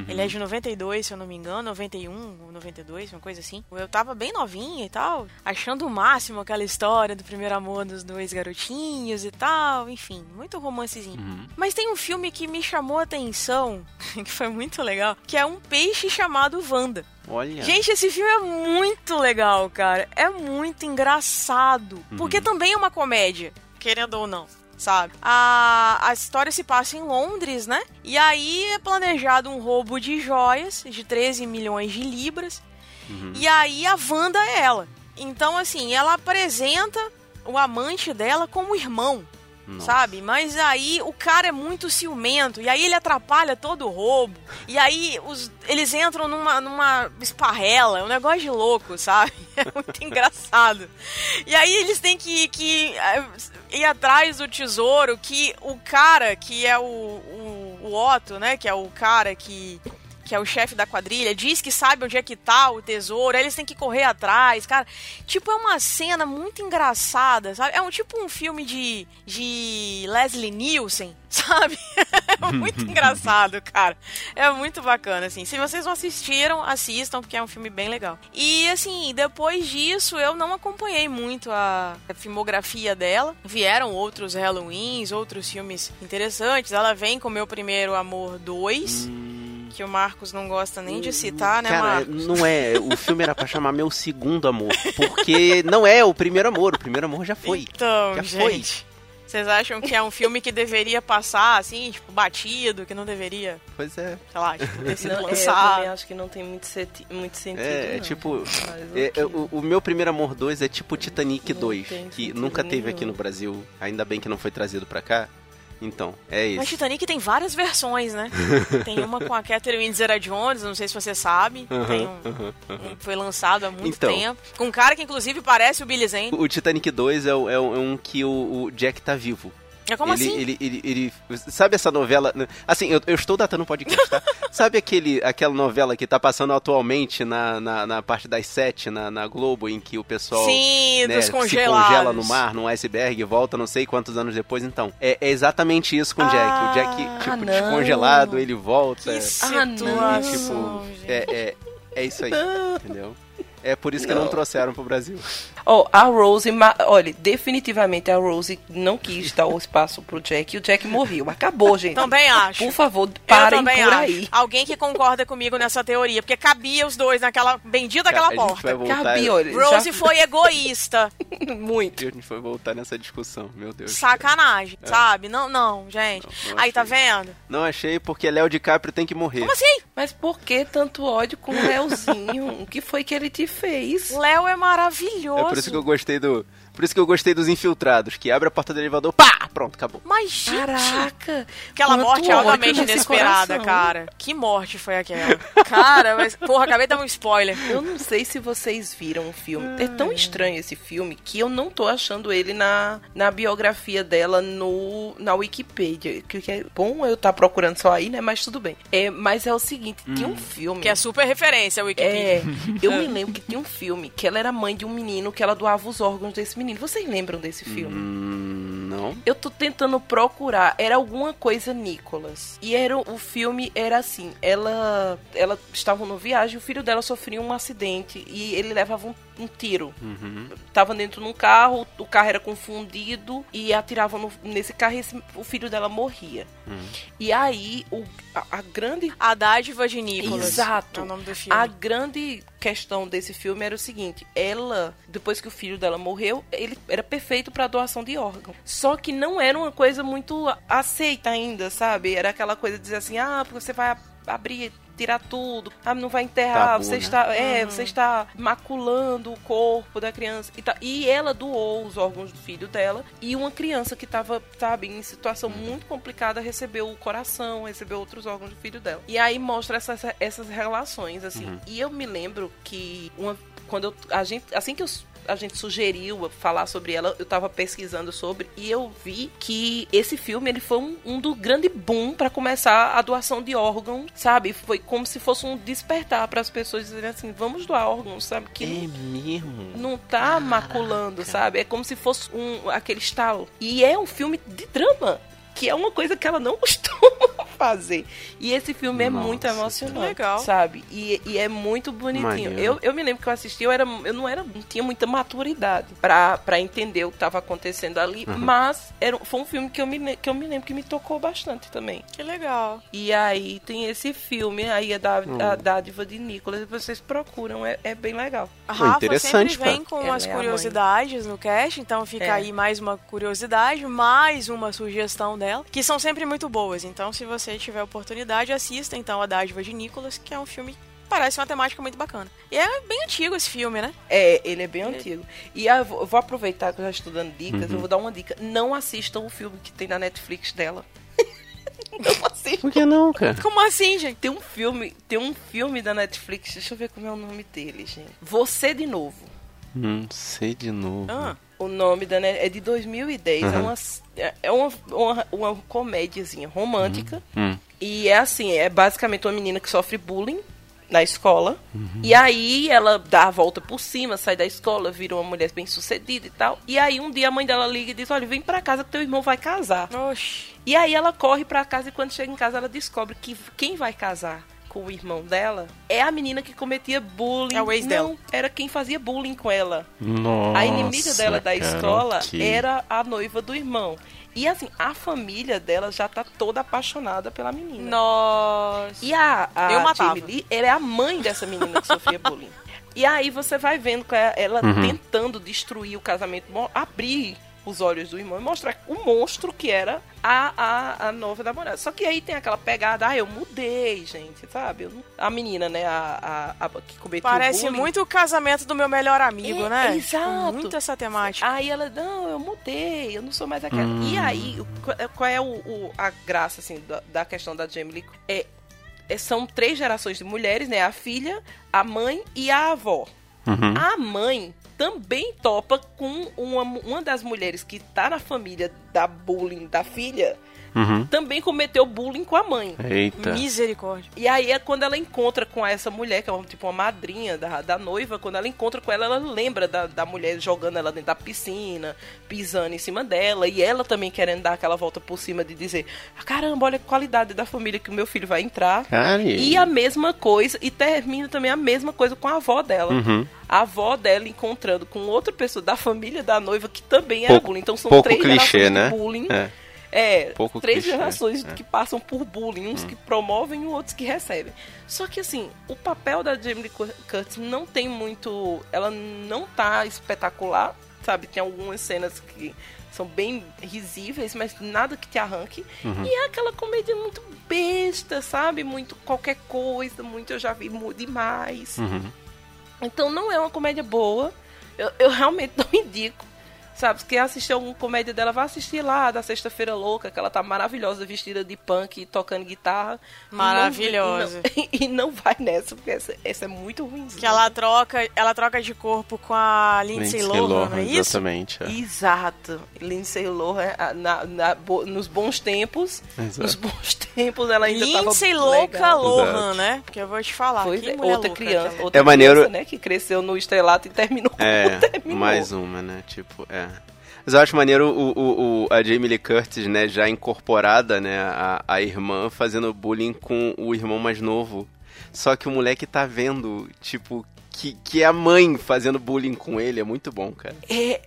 Ele é de 92, se eu não me engano, 91 ou 92, uma coisa assim. Eu tava bem novinha e tal, achando o máximo aquela história do primeiro amor dos dois garotinhos e tal, enfim, muito romancezinho. Uhum. Mas tem um filme que me chamou a atenção, que foi muito legal, que é um peixe chamado Wanda. Olha. Gente, esse filme é muito legal, cara. É muito engraçado. Porque também é uma comédia, querendo ou não. Sabe? A, a história se passa em Londres, né? E aí é planejado um roubo de joias de 13 milhões de libras. E aí a Wanda é ela. Então, assim, ela apresenta o amante dela como irmão. Sabe? Mas aí o cara é muito ciumento. E aí ele atrapalha todo o roubo. E aí os, eles entram numa, numa esparrela. É um negócio de louco, sabe? É muito engraçado. E aí eles têm que, que eh, ir atrás do tesouro que o cara, que é o, o, o Otto, né? Que é o cara que que é o chefe da quadrilha, diz que sabe onde é que tá o tesouro, aí eles têm que correr atrás, cara. Tipo, é uma cena muito engraçada, sabe? É um tipo um filme de, de Leslie Nielsen, sabe? É muito engraçado, cara. É muito bacana, assim. Se vocês não assistiram, assistam, porque é um filme bem legal. E, assim, depois disso, eu não acompanhei muito a filmografia dela. Vieram outros Halloweens, outros filmes interessantes. Ela vem com Meu Primeiro Amor 2 que o Marcos não gosta nem de citar, né, Cara, Marcos? não é. O filme era pra chamar Meu Segundo Amor. Porque não é o primeiro amor. O primeiro amor já foi. Então, já foi. gente. Vocês acham que é um filme que deveria passar, assim, tipo, batido, que não deveria, Pois é. sei lá, tipo, ter sido Não, é, eu lançado? também acho que não tem muito, seti- muito sentido. É, é não. tipo. Mas é, é, o, o meu primeiro amor 2 é tipo Titanic Não 2, tem que nunca teve nenhum. aqui no Brasil. Ainda bem que não foi trazido pra cá. Então, é Mas isso. Titanic tem várias versões, né? tem uma com a Catherine Zeta-Jones, não sei se você sabe. tem um, um- foi lançado há muito Então. tempo. Com um cara que, inclusive, parece o Billy Zane. O Titanic 2 é, é um é um que o, o Jack tá vivo. É como ele, assim? Ele, ele, ele- sabe essa novela? Assim, eu, eu estou datando o podcast, tá? sabe aquele, aquela novela que tá passando atualmente na, na, na parte das sete, na, na Globo, em que o pessoal Sim, né, se congela no mar, num iceberg, e volta não sei quantos anos depois. Então, é, é exatamente isso com o Jack. O Jack, tipo, Ah, não. descongelado, ele volta. Que é- não. situação, tipo, é, é, é isso aí, entendeu? É por isso que não trouxeram pro Brasil. Ó, a Rose, olha, definitivamente a Rose não quis dar o espaço pro Jack e o Jack morreu. Acabou, gente. Também acho. Por favor, parem por acho. aí. Alguém que concorda comigo nessa teoria, porque cabia os dois naquela bendita aquela a gente vai porta. voltar, Cabia, olha, Rose já- foi egoísta. muito. A gente foi voltar nessa discussão, meu Deus. Sacanagem, sabe? Não, não, gente. Não, não Aí, tá vendo? Não achei porque Léo DiCaprio tem que morrer. Como assim? Mas por que tanto ódio com o Leozinho? o que foi que ele te fez? Léo é maravilhoso. É por isso que eu gostei do. Por isso que eu gostei dos infiltrados, que abre a porta do elevador, pá! Pronto, acabou. Mas, gente, Caraca! aquela morte é altamente inesperada, coração. cara. Que morte foi aquela? Cara, mas, porra, acabei de dar um spoiler. Eu não sei se vocês viram o filme. É tão estranho esse filme que eu não tô achando ele na, na biografia dela no, na Wikipedia. Que, que é bom eu estar procurando só aí, né? Mas tudo bem. É, mas é o seguinte, tinha um filme. Que é super referência, a Wikipedia. É, eu me lembro que tinha um filme que ela era mãe de um menino que ela doava os órgãos desse menino. Vocês lembram desse filme? Hum, não. Eu tô tentando procurar. Era alguma coisa Nicolas. E era o filme era assim. Ela ela estava no viagem, o filho dela sofria um acidente e ele levava um, um tiro. Uhum. Tava dentro de um carro, o carro era confundido e atiravam no- nesse carro e esse- o filho dela morria. E aí o, a, a grande A dádiva de Nicolas. Exato. É o nome do filme. a grande questão desse filme era o seguinte: ela, depois que o filho dela morreu, ele era perfeito para doação de órgão. Só que não era uma coisa muito aceita ainda, sabe? Era aquela coisa de dizer assim: ah, porque você vai abrir. Tirar tudo, ah, não vai enterrar, Tabu, você né? está, é, você está maculando o corpo da criança e, tá, e ela doou os órgãos do filho dela e uma criança que estava, sabe, em situação muito complicada recebeu o coração, recebeu outros órgãos do filho dela. E aí mostra essas, essas relações, assim. E eu me lembro que uma, quando eu, a gente, assim que eu a gente sugeriu falar sobre ela, eu tava pesquisando sobre e eu vi que esse filme ele foi um, um do grande boom para começar a doação de órgãos, sabe? Foi como se fosse um despertar para as pessoas dizerem assim, vamos doar órgãos, sabe? Que É mesmo? não tá maculando, sabe? É como se fosse um aquele estalo. E é um filme de drama, que é uma coisa que ela não costuma fazer. E esse filme é Nossa, muito emocionante, legal. sabe? E, e é muito bonitinho. Eu, eu me lembro que eu assisti, eu, era, eu não, era, não tinha muita maturidade pra, pra entender o que tava acontecendo ali, mas era, foi um filme que eu, me, que eu me lembro que me tocou bastante também. Que legal. E aí tem esse filme aí, a, da, a dádiva de Nicolas, vocês procuram, é, é bem legal. A Rafa interessante, sempre vem cara. com Ela umas é curiosidades no cast, então fica É. aí mais uma curiosidade, mais uma sugestão dela, que são sempre muito boas. Então, se você tiver oportunidade, assista então a Dádiva de Nicolas, que é um filme que parece uma temática muito bacana. E é bem antigo esse filme, né? É, ele é bem antigo. E eu vou eu vou aproveitar que eu já estou dando dicas, eu vou dar uma dica. Não assistam o filme que tem na Netflix dela. não assistam. Por que não, cara? Como assim, gente? Tem um filme, tem um filme da Netflix, deixa eu ver como é o nome dele, gente. Você de novo. Não sei de novo. Ah, O nome da Net- é de 2010, é Uhum. uma é- é uma, uma, uma comédiazinha romântica. Hum. E é assim, é basicamente uma menina que sofre bullying na escola. E aí ela dá a volta por cima, sai da escola, vira uma mulher bem sucedida e tal. E aí um dia a mãe dela liga e diz: Olha, vem pra casa que teu irmão vai casar. oxi. E aí ela corre pra casa e quando chega em casa ela descobre que quem vai casar com o irmão dela é a menina que cometia bullying. É o ex Não, dela. era quem fazia bullying com ela. Nossa, A inimiga dela da cara, escola ok. era a noiva do irmão. E assim, a família dela já tá toda apaixonada pela menina. Nossa. E a, a Eu matava. Jamie Lee, ela é a mãe dessa menina que sofria bullying. E aí você vai vendo que é ela Uhum. tentando destruir o casamento, abrir os olhos do irmão e mostrar o monstro que era a, a, a nova namorada. Só que aí tem aquela pegada, ah, eu mudei, gente, sabe? Eu a menina, né, a, a, a que cometeu Parece muito o casamento do meu melhor amigo, É, né? exato. Muito essa temática. Aí ela, não, eu mudei, eu não sou mais aquela. Hum. E aí, qual é- qual é o, o- a graça, assim, da, da questão da Jamie Lee? É, é- são três gerações de mulheres, né? A filha, a mãe e a avó. Uhum. A mãe também topa com uma, uma das mulheres que tá na família da bullying da filha, Uhum. também cometeu bullying com a mãe. Eita. Misericórdia. E aí é quando ela encontra com essa mulher, que é uma, tipo uma madrinha da, da noiva, quando ela encontra com ela, ela lembra da, da mulher jogando ela dentro da piscina, pisando em cima dela, e ela também querendo dar aquela volta por cima de dizer, "Ah, caramba, olha a qualidade da família que o meu filho vai entrar. E... E a mesma coisa, e termina também a mesma coisa com a avó dela. Uhum. A avó dela encontrando com outra pessoa da família da noiva que também era Pouco- bullying. Então são pouco três clichê, gerações né? de bullying. É. É, Pouco três clichê, gerações é. que passam por bullying, uns que promovem e outros que recebem. Só que assim, o papel da Jamie Lee Cur- Curtis não tem muito, ela não tá espetacular, sabe? Tem algumas cenas que são bem risíveis, mas nada que te arranque. Uhum. E é aquela comédia muito besta, sabe? Muito qualquer coisa, muito eu já vi demais. Uhum. Então não é uma comédia boa. Eu, eu realmente não indico. Sabe, se quer assistir alguma comédia dela, vai assistir lá da Sexta-feira Louca, que ela tá maravilhosa, vestida de punk, tocando guitarra. Maravilhosa. E não, e não vai nessa, porque essa, essa é muito ruim. Que ela troca, ela troca de corpo com a Lindsay, Lohan, não é isso? exatamente. é. Exato. Lindsay Lohan, a- na, na- bo- nos bons tempos, Exato. nos bons tempos ela ainda tava Lindsay Louca legal. Lohan, Exato. né? Porque eu vou te falar. Foi que é, mulher outra louca criança, aquela. outra É maneiro- criança, né, que cresceu no estrelato e terminou É, como terminou. mais uma, né? Tipo, é. Mas eu acho maneiro o, o, o- a Jamie Lee Curtis, né, já incorporada, né, a, a irmã fazendo bullying com o irmão mais novo. Só que o moleque tá vendo, tipo, que, que é a mãe fazendo bullying com ele. É muito bom, cara. É,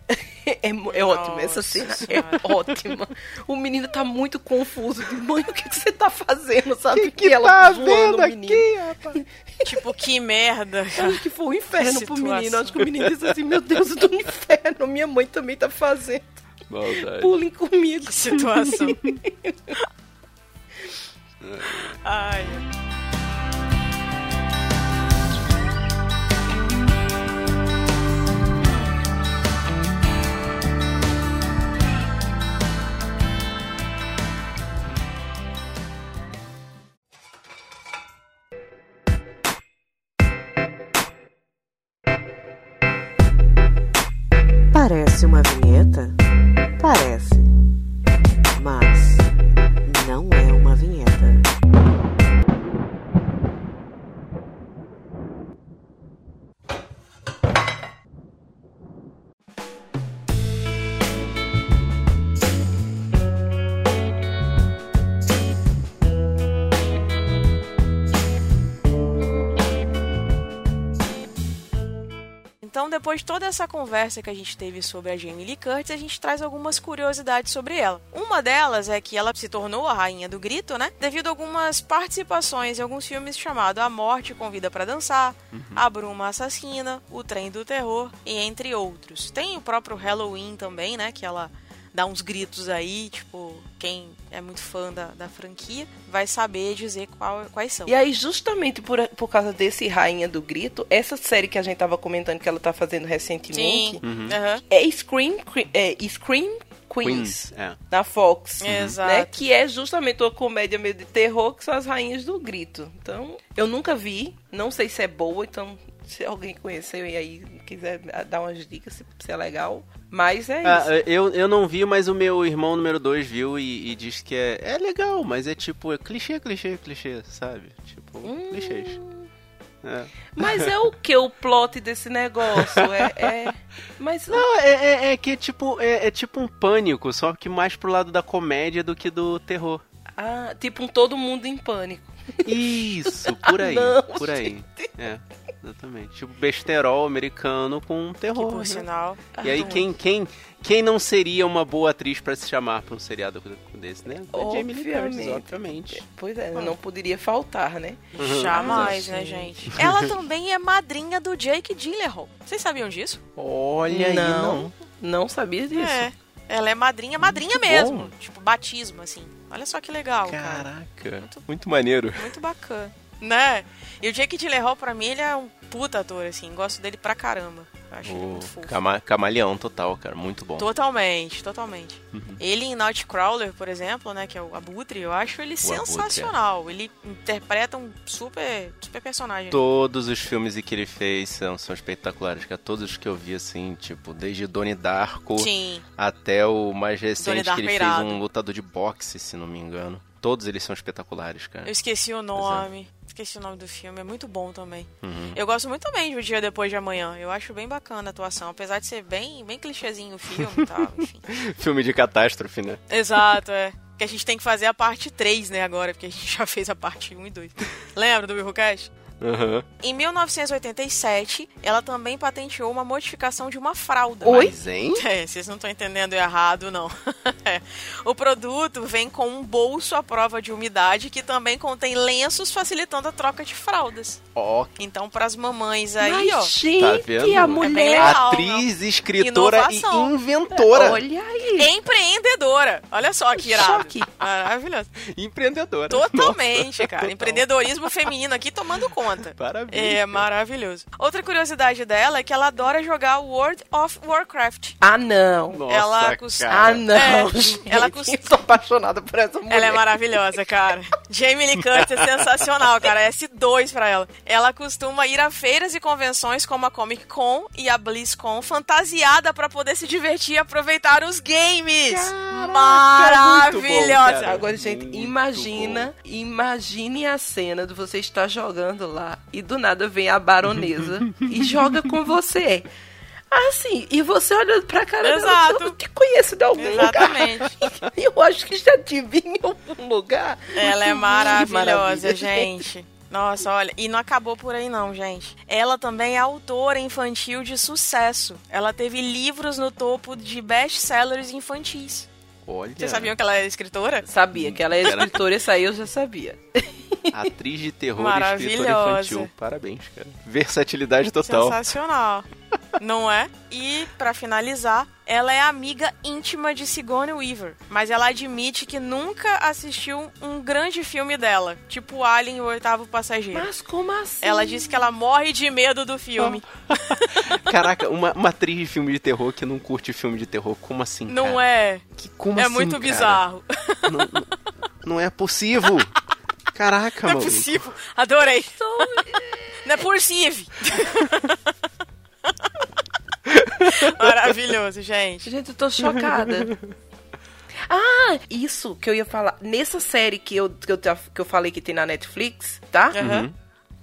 é, é ótimo, essa cena é ótima. O menino tá muito confuso. De, Mãe, o que, que você tá fazendo? Sabe? Que que E ela tá vendo o menino. rapaz? Tipo, que merda. Eu Acho que foi um inferno pro menino. Acho que o menino disse assim: Meu Deus, eu tô no inferno. Minha mãe também tá fazendo Maldade. bullying comigo. Que situação. Ai. Depois de toda essa conversa que a gente teve sobre a Jamie Lee Curtis, a gente traz algumas curiosidades sobre ela. Uma delas é que ela se tornou a rainha do grito, né? Devido a algumas participações em alguns filmes chamados A Morte Convida para Dançar, A Bruma Assassina, O Trem do Terror e entre outros. Tem o próprio Halloween também, né? Que ela dá uns gritos aí, tipo, quem é muito fã da, da franquia vai saber dizer qual- quais são. E aí, justamente por, por causa desse Rainha do Grito, essa série que a gente tava comentando que ela tá fazendo recentemente Sim. Aham. é Scream, Cre- é Scream Queens, Queens, é. na Fox. Exato. Né? Que é justamente uma comédia meio de terror que são as rainhas do grito. Então, eu nunca vi, não sei se é boa, então se alguém conheceu e aí quiser dar umas dicas se, se é legal. Mas é Ah, isso. eu, eu não vi, mas o meu irmão número 2 viu e, e disse que é, é legal, mas é tipo, é clichê, clichê, clichê, sabe? Tipo, Hum. clichês. É. Mas é o que o plot desse negócio? É. é... Mas Não, é, é- é que tipo, é, é tipo um pânico, só que mais pro lado da comédia do que do terror. Ah, tipo um todo mundo em pânico. Isso, por aí, Não, por aí. É, exatamente. Tipo besterol americano com Que terror. por né? sinal. E aí muito. quem, quem, quem não seria uma boa atriz pra se chamar pra um seriado desse, né? A Jamie Lee Curtis, Obviamente. Pois é, não poderia faltar, né? Jamais, Ah, né, gente. Ela também é madrinha do Jake Gyllenhaal. Vocês sabiam disso? Olha aí, não. Não sabia disso. É. Ela é madrinha, madrinha mesmo. Tipo, batismo, assim. Olha só que legal, cara. Caraca, muito maneiro. Muito bacana. Né? E o Jake Gyllenhaal, pra mim, ele é um puta ator, assim. Gosto dele pra caramba. Acho ele O muito fofo. cama, camaleão total, cara, muito bom. Totalmente, totalmente. Uhum. Ele em Nightcrawler, por exemplo, né, que é o Abutre, eu acho ele Abutre, é. sensacional. Ele interpreta um super, super personagem. Todos os filmes que ele fez são, são espetaculares, cara. Todos os que eu vi, assim, tipo, desde Donnie Darko Sim, até o mais recente que ele é fez irado. um lutador de boxe, se não me engano. Todos eles são espetaculares, cara. eu esqueci o nome. Esqueci o nome do filme, é muito bom também. Uhum. Eu gosto muito também de O Dia Depois de Amanhã. Eu acho bem bacana a atuação, apesar de ser bem, bem clichêzinho o filme e tal, enfim. Filme de catástrofe, né? Exato, é. Que a gente tem que fazer a parte 3, né, agora, porque a gente já fez a parte 1 e 2. Lembra do Willcast? Aham. Em 1987, ela também patenteou uma modificação de uma fralda. Oi? Mas, hein? É, vocês não estão entendendo errado, não. É. O produto vem com um bolso à prova de umidade que também contém lenços facilitando a troca de fraldas. Ó, Então, para as mamães aí, Mas, ó. gente, Tá vendo? a É mulher. legal. atriz, escritora Inovação. e inventora. Olha aí. Empreendedora. Olha só que irado. Choque. Maravilhoso. Empreendedora. Totalmente, cara. total. Empreendedorismo feminino aqui tomando conta. Parabéns. É cara. maravilhoso. Outra curiosidade dela é que ela adora jogar World of Warcraft. Ah, não. Nossa, ela cara. Ah, não. É, ela cus- Eu sou apaixonada por essa mulher. Ela é maravilhosa, cara. Jamie Lee Curtis é sensacional, cara. É S2 pra ela. Ela costuma ir a feiras e convenções como a Comic Con e a BlizzCon fantasiada pra poder se divertir e aproveitar os games. Maravilhosa. cara. Agora, gente, Muito imagina, imagine a cena de você estar jogando lá e do nada vem a baronesa e joga com você. Assim, e você olhando pra cara dela, Exato. eu te conheço de algum Exatamente. lugar. Eu acho que já te vi em algum lugar. Ela é maravilhosa, gente. Nossa, olha, e não acabou por aí não, gente. Ela também é autora infantil de sucesso. Ela teve livros no topo de best-sellers infantis. Olha. Vocês sabiam que ela é escritora? Sabia que ela é escritora, isso aí eu já sabia. Atriz de terror e escritora infantil. Parabéns, cara. Versatilidade total. Sensacional. Não é? E, pra finalizar, ela é amiga íntima de Sigourney Weaver. Mas ela admite que nunca assistiu um grande filme dela, tipo Alien e o Oitavo Passageiro. Mas como assim? Ela disse que ela morre de medo do filme. Caraca, uma, uma atriz de filme de terror que não curte filme de terror. Como assim, Não cara? é? Que, como é assim, muito cara? bizarro. Não, não- não é possível. Caraca, Não é mano. possível. Adorei. Não é possível. Maravilhoso, gente. Gente, eu tô chocada. Ah, isso que eu ia falar. Nessa série que eu, que eu, que eu falei que tem na Netflix, tá? Aham.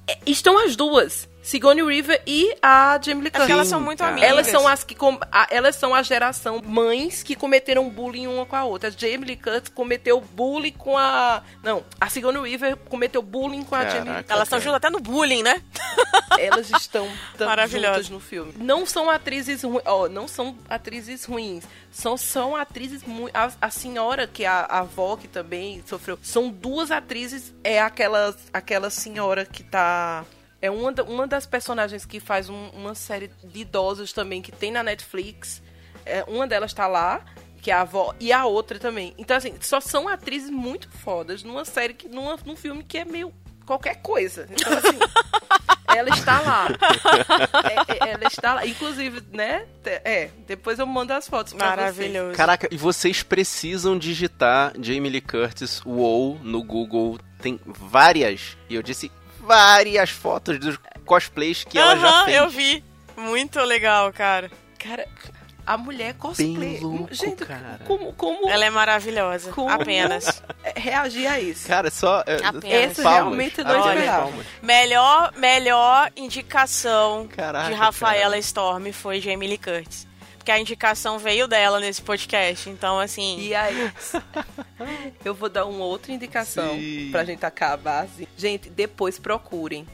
É, estão as duas. Sigourney Weaver e a Jamie Lee É porque Curtis. elas são muito amigas. Elas são as que com- a, elas são a geração mães que cometeram bullying uma com a outra. A Jamie Lee Curtis cometeu bullying com a não, a Sigourney Weaver cometeu bullying com a Caraca. Jamie Lee Curtis. Elas estão juntas até no bullying, né? Elas estão tão Maravilhosa. juntas no filme. Não são atrizes ruins, ó, não são atrizes ruins. São, são atrizes muito. A, a senhora, que é a, a avó, que também sofreu. São duas atrizes. É aquela, aquela senhora que tá. É uma, uma das personagens que faz um- uma série de idosos também que tem na Netflix. É, uma delas tá lá, que é a avó, e a outra também. Então, assim, só são atrizes muito fodas numa série, que, numa, num filme que é meio qualquer coisa. Então, assim. Ela está lá. É, é, ela está lá. Inclusive, né? É, depois eu mando as fotos pra Maravilhoso. Caraca, e vocês precisam digitar Jamie Lee Curtis WoW no Google. Tem várias, e eu disse várias fotos dos cosplays que ela já fez. eu vi. Muito legal, cara. Cara, a mulher cosplay. Bem louco, Gente, cara. como, como Ela é maravilhosa. Como? Apenas. reagir a isso? Cara, só. é, Apenas. Essa palmas, realmente não esperava. palmas. Melhor, melhor indicação Caraca, de Rafaela cara. Storm foi Jamie Lee Curtis. Porque a indicação veio dela nesse podcast. Então, assim. E aí, eu vou dar uma outra indicação Sim. pra gente acabar assim. Gente, depois procurem.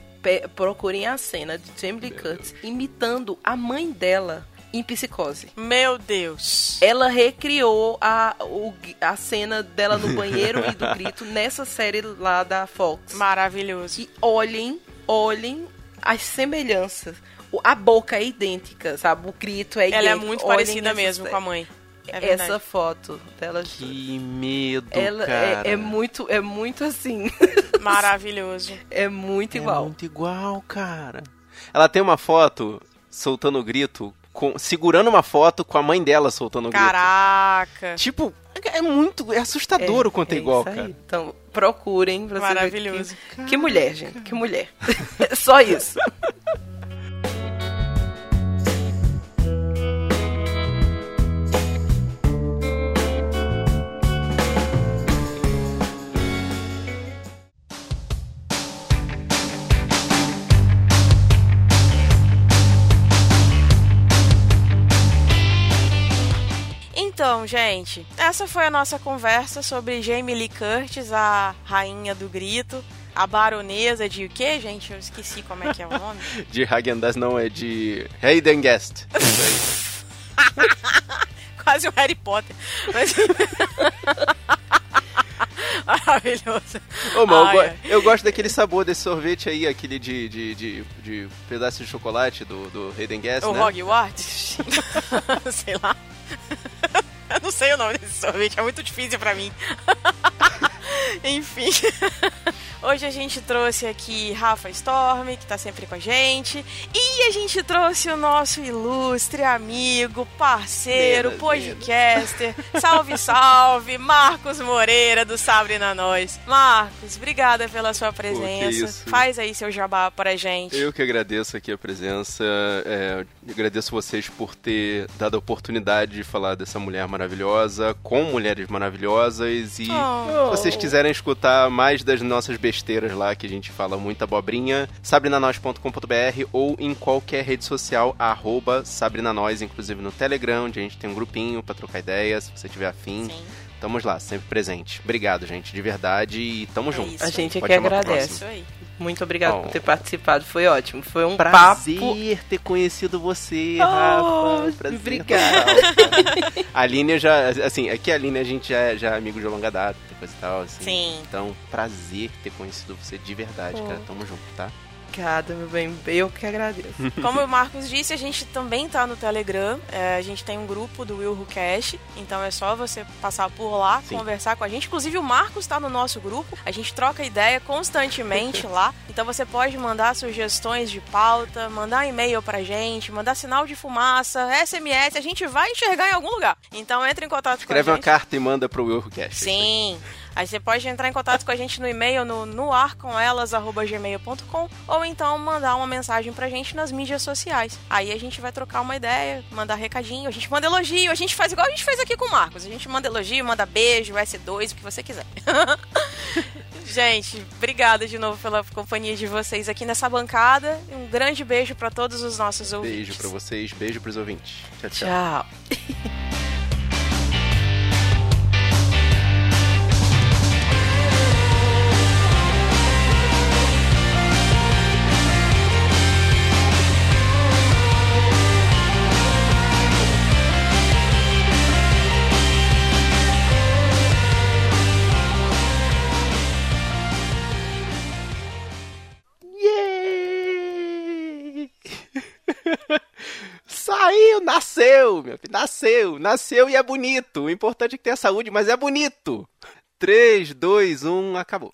Procurem a cena de Jamie Lee Curtis imitando a mãe dela em psicose. Meu Deus. Ela recriou a, o- a cena dela no banheiro e do grito nessa série lá da Fox. Maravilhoso. E olhem, olhem as semelhanças. O- A boca é idêntica, sabe? O grito é idêntico. Ela é muito Olhem parecida essa mesmo com a mãe. É verdade. Essa foto dela. Que medo, Ela cara. é, é muito, é muito assim. Maravilhoso. É muito É igual. muito igual, cara. Ela tem uma foto soltando o grito, com- segurando uma foto com a mãe dela soltando o grito. Caraca. Tipo, é muito. É assustador o quanto é, igual, isso aí. cara. Então, procurem pra Maravilhoso. Que, que mulher, gente. Que mulher. Só isso. Então, gente, essa foi a nossa conversa sobre Jamie Lee Curtis, a rainha do grito, a baronesa de o quê, gente? Eu esqueci como é que é o nome. De Hagen-Dazs não, é de Hayden Guest. Quase o Harry Potter. Mas... Maravilhoso. Ô, mano, Ai, eu, go- eu gosto daquele sabor desse sorvete aí, aquele de, de, de, de pedaço de chocolate do, do Hayden Guest, O né? Hogwarts? sei lá. Eu não sei o nome desse sorvete, é muito difícil pra mim. Enfim. Hoje a gente trouxe aqui Rafa Storm, que tá sempre com a gente. E a gente trouxe o nosso ilustre amigo, parceiro, Menos, podcaster. Salve, salve, Marcos Moreira do Sabre na Nós. Marcos, obrigada pela sua presença. isso. Faz aí seu jabá pra gente. Eu que agradeço aqui a presença. é, agradeço vocês por ter dado a oportunidade de falar dessa mulher maravilhosa, com mulheres maravilhosas. E Oh. se vocês quiserem escutar mais das nossas besteiras lá, que a gente fala muita abobrinha, sabrinanois.com.br ou em qualquer rede social, arroba sabrinanois, inclusive no Telegram, onde a gente tem um grupinho pra trocar ideias, se você tiver afim. Sim. Tamo lá, sempre presente. Obrigado, gente, de verdade, e tamo É junto. isso. A gente é que agradece. Isso aí. Muito obrigado Oh. por ter participado. Foi ótimo. Foi um Prazer papo. ter conhecido você, Oh, Rafa. Prazer obrigada. a Aline já, assim, aqui a Aline a gente já, é- já é amigo de longa data, coisa e tal, assim. Sim. Então, prazer ter conhecido você de verdade, cara. Tamo junto, tá? Obrigada, meu bem. Eu que agradeço. Como o Marcos disse, a gente também tá no Telegram. É, a gente tem um grupo do Will Who Cash. Então é só você passar por lá, Sim. conversar com a gente. Inclusive o Marcos tá no nosso grupo. A gente troca ideia constantemente lá. Então você pode mandar sugestões de pauta, mandar e-mail pra gente, mandar sinal de fumaça, SMS. A gente vai enxergar em algum lugar. Então entre em contato Escreve com a uma gente. carta e manda pro Willcast. Sim. Aí você pode entrar em contato com a gente no e-mail no noarcomelas@gmail.com ou então mandar uma mensagem pra gente nas mídias sociais. Aí a gente vai trocar uma ideia, mandar recadinho, a gente manda elogio, a gente faz igual a gente fez aqui com o Marcos. A gente manda elogio, manda beijo, S2, o que você quiser. Gente, obrigada de novo pela companhia de vocês aqui nessa bancada. Um grande beijo pra todos os nossos ouvintes. Beijo pra vocês, beijo pros ouvintes. Tchau, tchau. Tchau. Saiu, nasceu, meu filho, nasceu, nasceu e é bonito. O importante é que tenha saúde, mas é bonito. 3, 2, 1, acabou.